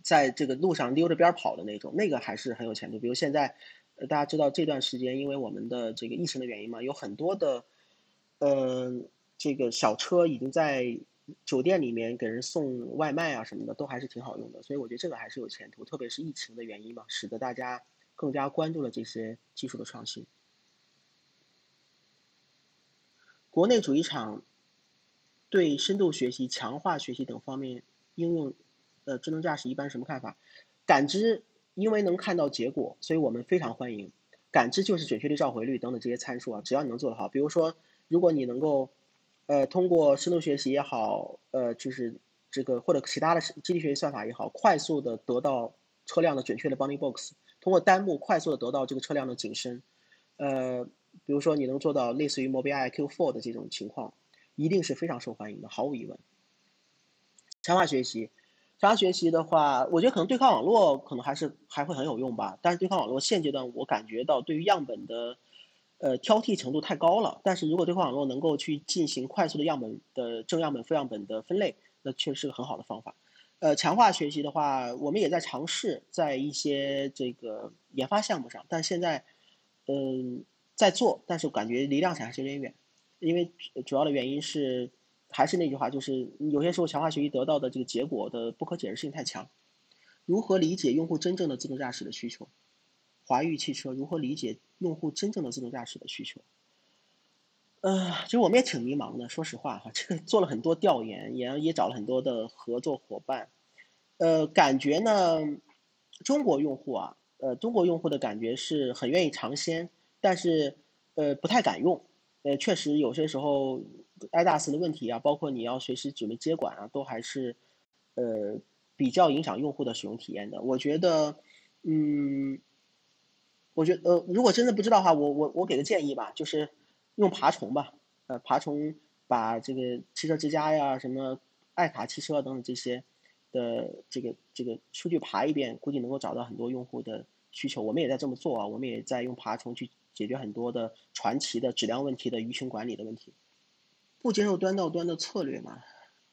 在这个路上溜着边跑的那种，那个还是很有前途。比如现在。大家知道这段时间，因为我们的这个疫情的原因嘛，有很多的，呃，这个小车已经在酒店里面给人送外卖啊什么的，都还是挺好用的。所以我觉得这个还是有前途，特别是疫情的原因嘛，使得大家更加关注了这些技术的创新。国内主机厂对深度学习、强化学习等方面应用，呃，智能驾驶一般什么看法？感知。因为能看到结果，所以我们非常欢迎。感知就是准确率、召回率等等这些参数啊，只要你能做得好。比如说，如果你能够，呃，通过深度学习也好，呃，就是这个或者其他的机器学习算法也好，快速的得到车辆的准确的 bounding box，通过单目快速的得到这个车辆的景深，呃，比如说你能做到类似于 Mobileye Q4 的这种情况，一定是非常受欢迎的，毫无疑问。强化学习。强化学习的话，我觉得可能对抗网络可能还是还会很有用吧。但是对抗网络现阶段我感觉到对于样本的，呃挑剔程度太高了。但是如果对抗网络能够去进行快速的样本的正样本、负样本的分类，那确实是个很好的方法。呃，强化学习的话，我们也在尝试在一些这个研发项目上，但现在，嗯，在做，但是感觉离量产还是有点远，因为主要的原因是。还是那句话，就是有些时候强化学习得到的这个结果的不可解释性太强。如何理解用户真正的自动驾驶的需求？华域汽车如何理解用户真正的自动驾驶的需求？呃，其实我们也挺迷茫的，说实话哈，这个做了很多调研，也也找了很多的合作伙伴，呃，感觉呢，中国用户啊，呃，中国用户的感觉是很愿意尝鲜，但是呃不太敢用。呃，确实有些时候 IDAS 的问题啊，包括你要随时准备接管啊，都还是呃比较影响用户的使用体验的。我觉得，嗯，我觉呃，如果真的不知道的话，我我我给个建议吧，就是用爬虫吧，呃，爬虫把这个汽车之家呀、什么爱卡汽车等等这些。的这个这个数据爬一遍，估计能够找到很多用户的需求。我们也在这么做啊，我们也在用爬虫去解决很多的传奇的质量问题的舆情管理的问题。不接受端到端的策略嘛？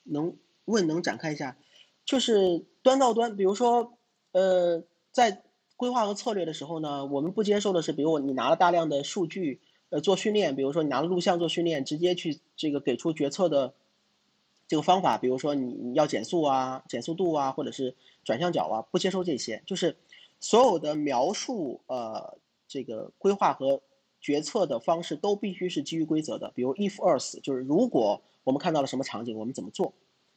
能问能展开一下？就是端到端，比如说，呃，在规划和策略的时候呢，我们不接受的是，比如你拿了大量的数据，呃，做训练，比如说你拿了录像做训练，直接去这个给出决策的。这个方法，比如说你你要减速啊、减速度啊，或者是转向角啊，不接受这些。就是所有的描述，呃，这个规划和决策的方式都必须是基于规则的。比如 if else，就是如果我们看到了什么场景，我们怎么做？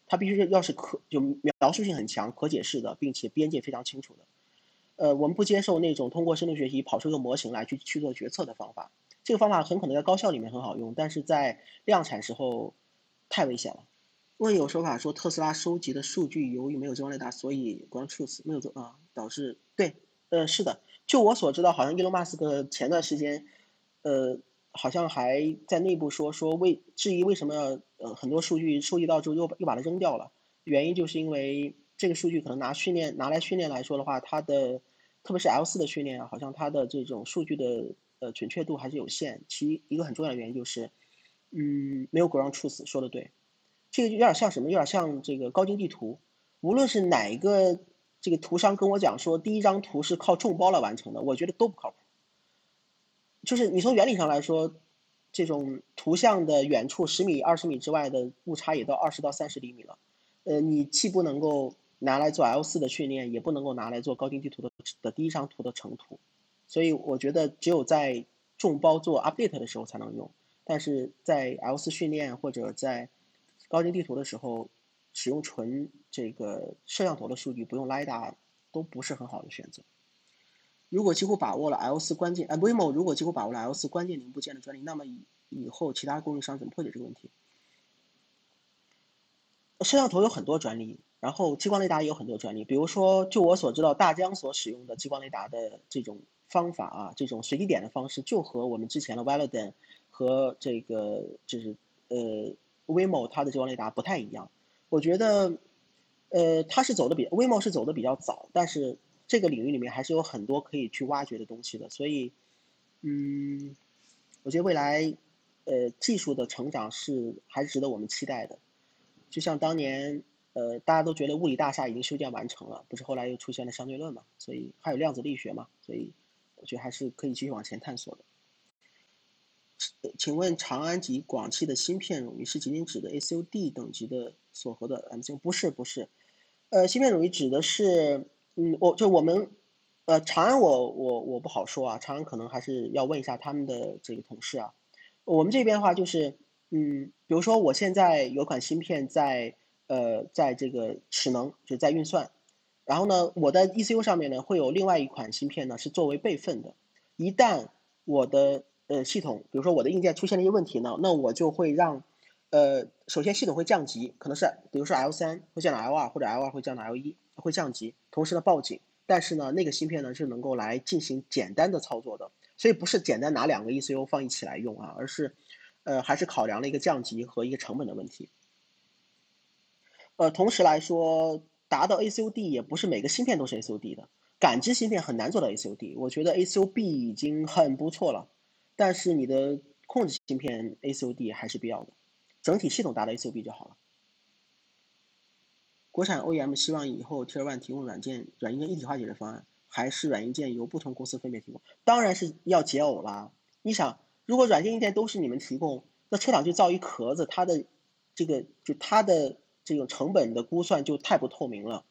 它必须是要是可就描述性很强、可解释的，并且边界非常清楚的。呃，我们不接受那种通过深度学习跑出一个模型来去去做决策的方法。这个方法很可能在高校里面很好用，但是在量产时候太危险了。问有说法说特斯拉收集的数据由于没有激光雷达，所以 ground truth 没有做啊，导致对，呃，是的，就我所知道，好像伊隆马斯克前段时间，呃，好像还在内部说说为质疑为什么呃很多数据收集到之后又又把它扔掉了，原因就是因为这个数据可能拿训练拿来训练来说的话，它的特别是 L 四的训练啊，好像它的这种数据的呃准确度还是有限。其一个很重要的原因就是，嗯，没有 ground truth，说的对。这个有点像什么？有点像这个高精地图。无论是哪一个这个图商跟我讲说第一张图是靠众包来完成的，我觉得都不靠谱。就是你从原理上来说，这种图像的远处十米、二十米之外的误差也到二十到三十厘米了。呃，你既不能够拿来做 L 四的训练，也不能够拿来做高精地图的的第一张图的成图。所以我觉得只有在众包做 update 的时候才能用。但是在 L 四训练或者在高精地图的时候，使用纯这个摄像头的数据，不用 LIDA 都不是很好的选择。如果几乎把握了 L 四关键，哎，Waymo 如果几乎把握了 L 四关键零部件的专利，那么以以后其他供应商怎么破解这个问题？摄像头有很多专利，然后激光雷达也有很多专利。比如说，就我所知道，大疆所使用的激光雷达的这种方法啊，这种随机点的方式，就和我们之前的 Velodyne 和这个就是呃。Waymo 它的激光雷达不太一样，我觉得，呃，它是走的比微贸是走的比较早，但是这个领域里面还是有很多可以去挖掘的东西的，所以，嗯，我觉得未来，呃，技术的成长是还是值得我们期待的。就像当年，呃，大家都觉得物理大厦已经修建完成了，不是后来又出现了相对论嘛，所以还有量子力学嘛，所以我觉得还是可以继续往前探索的。请问长安及广汽的芯片冗余是仅仅指的 ACOD 等级的锁合的 MCU？不是，不是。呃，芯片主义指的是，嗯，我就我们，呃，长安我我我不好说啊，长安可能还是要问一下他们的这个同事啊。我们这边的话就是，嗯，比如说我现在有款芯片在，呃，在这个齿能就在运算，然后呢，我的 ECU 上面呢会有另外一款芯片呢是作为备份的，一旦我的呃，系统，比如说我的硬件出现了一些问题呢，那我就会让，呃，首先系统会降级，可能是比如说 L 三会降到 L 二，或者 L 二会降到 L 一，会降级，同时呢报警，但是呢那个芯片呢是能够来进行简单的操作的，所以不是简单拿两个 ECU 放一起来用啊，而是，呃，还是考量了一个降级和一个成本的问题。呃，同时来说，达到 ACOD 也不是每个芯片都是 ACOD 的，感知芯片很难做到 ACOD，我觉得 ACOB 已经很不错了。但是你的控制芯片 ACOD 还是必要的，整体系统达到 ACOD 就好了。国产 OEM 希望以后 Tier One 提供软件、软硬件一体化解决方案，还是软硬件由不同公司分别提供？当然是要解耦啦。你想，如果软件硬件都是你们提供，那车厂就造一壳子，它的这个就它的这种成本的估算就太不透明了。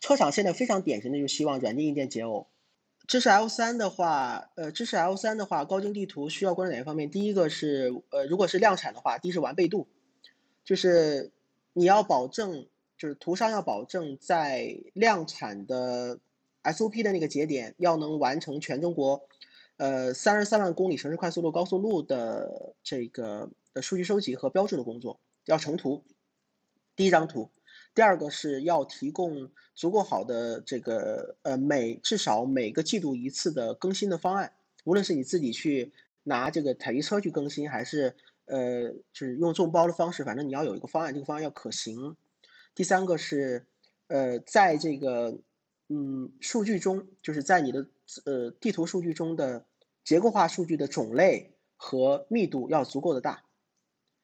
车厂现在非常典型的就希望软件硬件解耦。支持 L 三的话，呃，支持 L 三的话，高精地图需要关注哪些方面？第一个是，呃，如果是量产的话，第一是完备度，就是你要保证就是图商要保证在量产的 SOP 的那个节点要能完成全中国，呃三十三万公里城市快速路高速路的这个的数据收集和标注的工作，要成图，第一张图。第二个是要提供足够好的这个呃每至少每个季度一次的更新的方案，无论是你自己去拿这个采集车去更新，还是呃就是用众包的方式，反正你要有一个方案，这个方案要可行。第三个是呃在这个嗯数据中，就是在你的呃地图数据中的结构化数据的种类和密度要足够的大。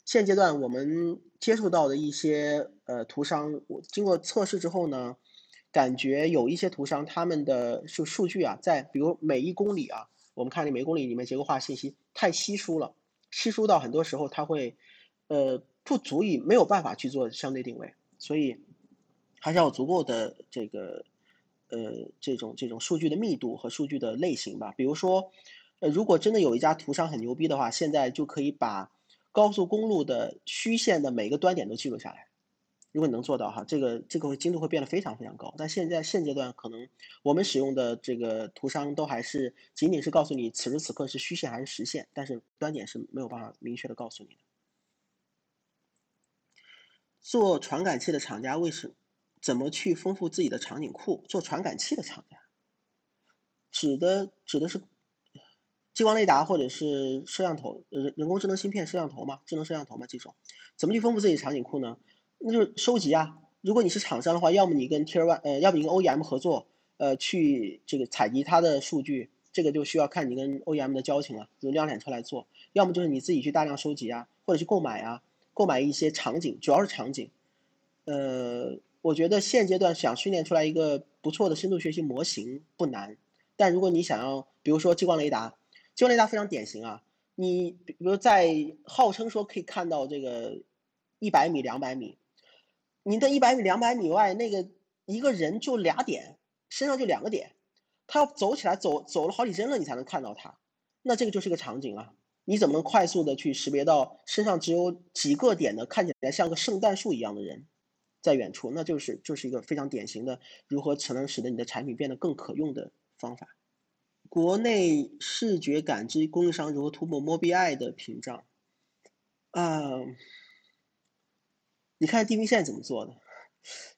现阶段我们接触到的一些呃图商，我经过测试之后呢，感觉有一些图商他们的数数据啊，在比如每一公里啊，我们看这每一公里里面结构化信息太稀疏了，稀疏到很多时候它会呃不足以没有办法去做相对定位，所以还是要足够的这个呃这种这种数据的密度和数据的类型吧。比如说呃如果真的有一家图商很牛逼的话，现在就可以把高速公路的虚线的每个端点都记录下来，如果能做到哈，这个这个精度会变得非常非常高。但现在现阶段可能我们使用的这个图商都还是仅仅是告诉你此时此刻是虚线还是实线，但是端点是没有办法明确的告诉你的。做传感器的厂家为什怎么去丰富自己的场景库？做传感器的厂家指的指的是。激光雷达或者是摄像头，人人工智能芯片摄像头嘛，智能摄像头嘛，这种怎么去丰富自己的场景库呢？那就是收集啊。如果你是厂商的话，要么你跟 Tier One，呃，要么你跟 OEM 合作，呃，去这个采集它的数据，这个就需要看你跟 OEM 的交情了，用量产车来做。要么就是你自己去大量收集啊，或者去购买啊，购买一些场景，主要是场景。呃，我觉得现阶段想训练出来一个不错的深度学习模型不难，但如果你想要，比如说激光雷达。激光雷达非常典型啊，你比如在号称说可以看到这个一百米、两百米，你的一百米、两百米外那个一个人就俩点，身上就两个点，他要走起来走走了好几帧了，你才能看到他，那这个就是个场景啊，你怎么能快速的去识别到身上只有几个点的看起来像个圣诞树一样的人在远处？那就是就是一个非常典型的如何才能使得你的产品变得更可用的方法。国内视觉感知供应商如何突破 MoBI 的屏障？啊，你看地平线怎么做的？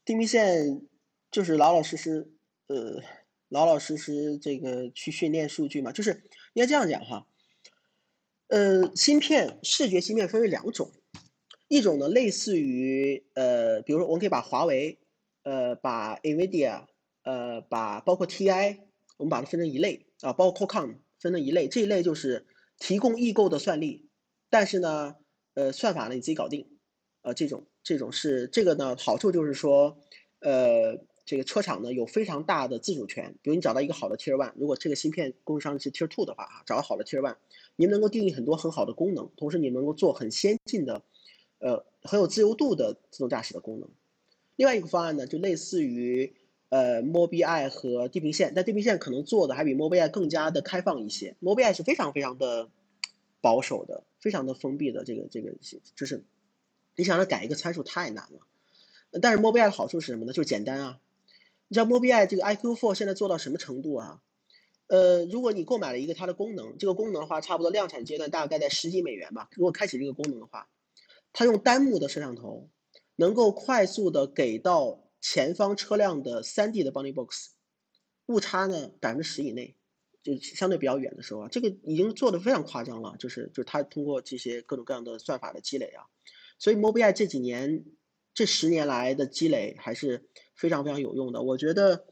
地平线就是老老实实，呃，老老实实这个去训练数据嘛。就是应该这样讲哈，呃，芯片视觉芯片分为两种，一种呢类似于呃，比如说我们可以把华为，呃，把 NVIDIA，呃，把包括 TI，我们把它分成一类。啊，包括 Qualcomm 分成一类，这一类就是提供异构的算力，但是呢，呃，算法呢你自己搞定，呃，这种这种是这个呢好处就是说，呃，这个车厂呢有非常大的自主权，比如你找到一个好的 Tier One，如果这个芯片供应商是 Tier Two 的话啊，找到好的 Tier One，你们能够定义很多很好的功能，同时你能够做很先进的，呃，很有自由度的自动驾驶的功能。另外一个方案呢，就类似于。呃 m o b i i 和地平线，但地平线可能做的还比 m o b i i 更加的开放一些。m o b i i 是非常非常的保守的，非常的封闭的。这个这个就是你想让它改一个参数太难了。但是 Mobile 的好处是什么呢？就是简单啊。你知道 Mobileye 这个 iQ4 现在做到什么程度啊？呃，如果你购买了一个它的功能，这个功能的话，差不多量产阶段大概在十几美元吧。如果开启这个功能的话，它用单目的摄像头，能够快速的给到。前方车辆的 3D 的 bounding box，误差呢百分之十以内，就相对比较远的时候啊，这个已经做的非常夸张了。就是就是它通过这些各种各样的算法的积累啊，所以 Mobileye 这几年这十年来的积累还是非常非常有用的。我觉得，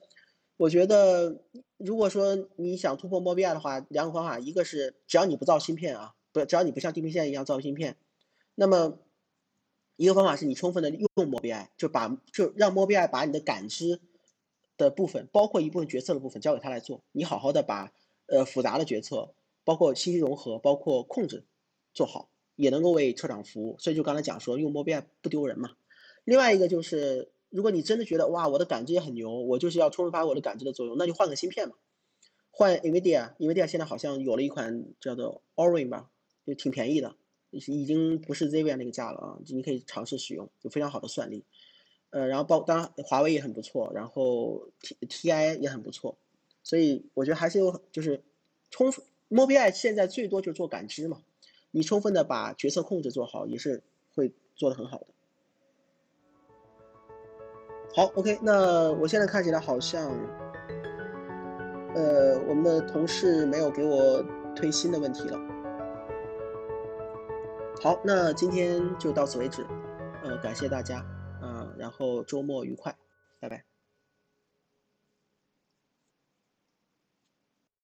我觉得如果说你想突破 Mobileye 的话，两种方法，一个是只要你不造芯片啊，不只要你不像地平线一样造芯片，那么。一个方法是你充分的用 Mobileye，就把就让 Mobileye 把你的感知的部分，包括一部分决策的部分交给他来做，你好好的把呃复杂的决策，包括信息融合，包括控制做好，也能够为车厂服务。所以就刚才讲说用 Mobile 不丢人嘛。另外一个就是，如果你真的觉得哇我的感知也很牛，我就是要充分发挥我的感知的作用，那就换个芯片嘛，换 NVIDIA，NVIDIA 现在好像有了一款叫做 Orin 吧，就挺便宜的。已经不是 z v i a 那个价了啊，你可以尝试使用，有非常好的算力。呃，然后包当然华为也很不错，然后 T T I 也很不错，所以我觉得还是有就是充分 Mobileye 现在最多就是做感知嘛，你充分的把决策控制做好，也是会做得很好的。好，OK，那我现在看起来好像，呃，我们的同事没有给我推新的问题了。好，那今天就到此为止，呃，感谢大家，嗯，然后周末愉快，拜拜。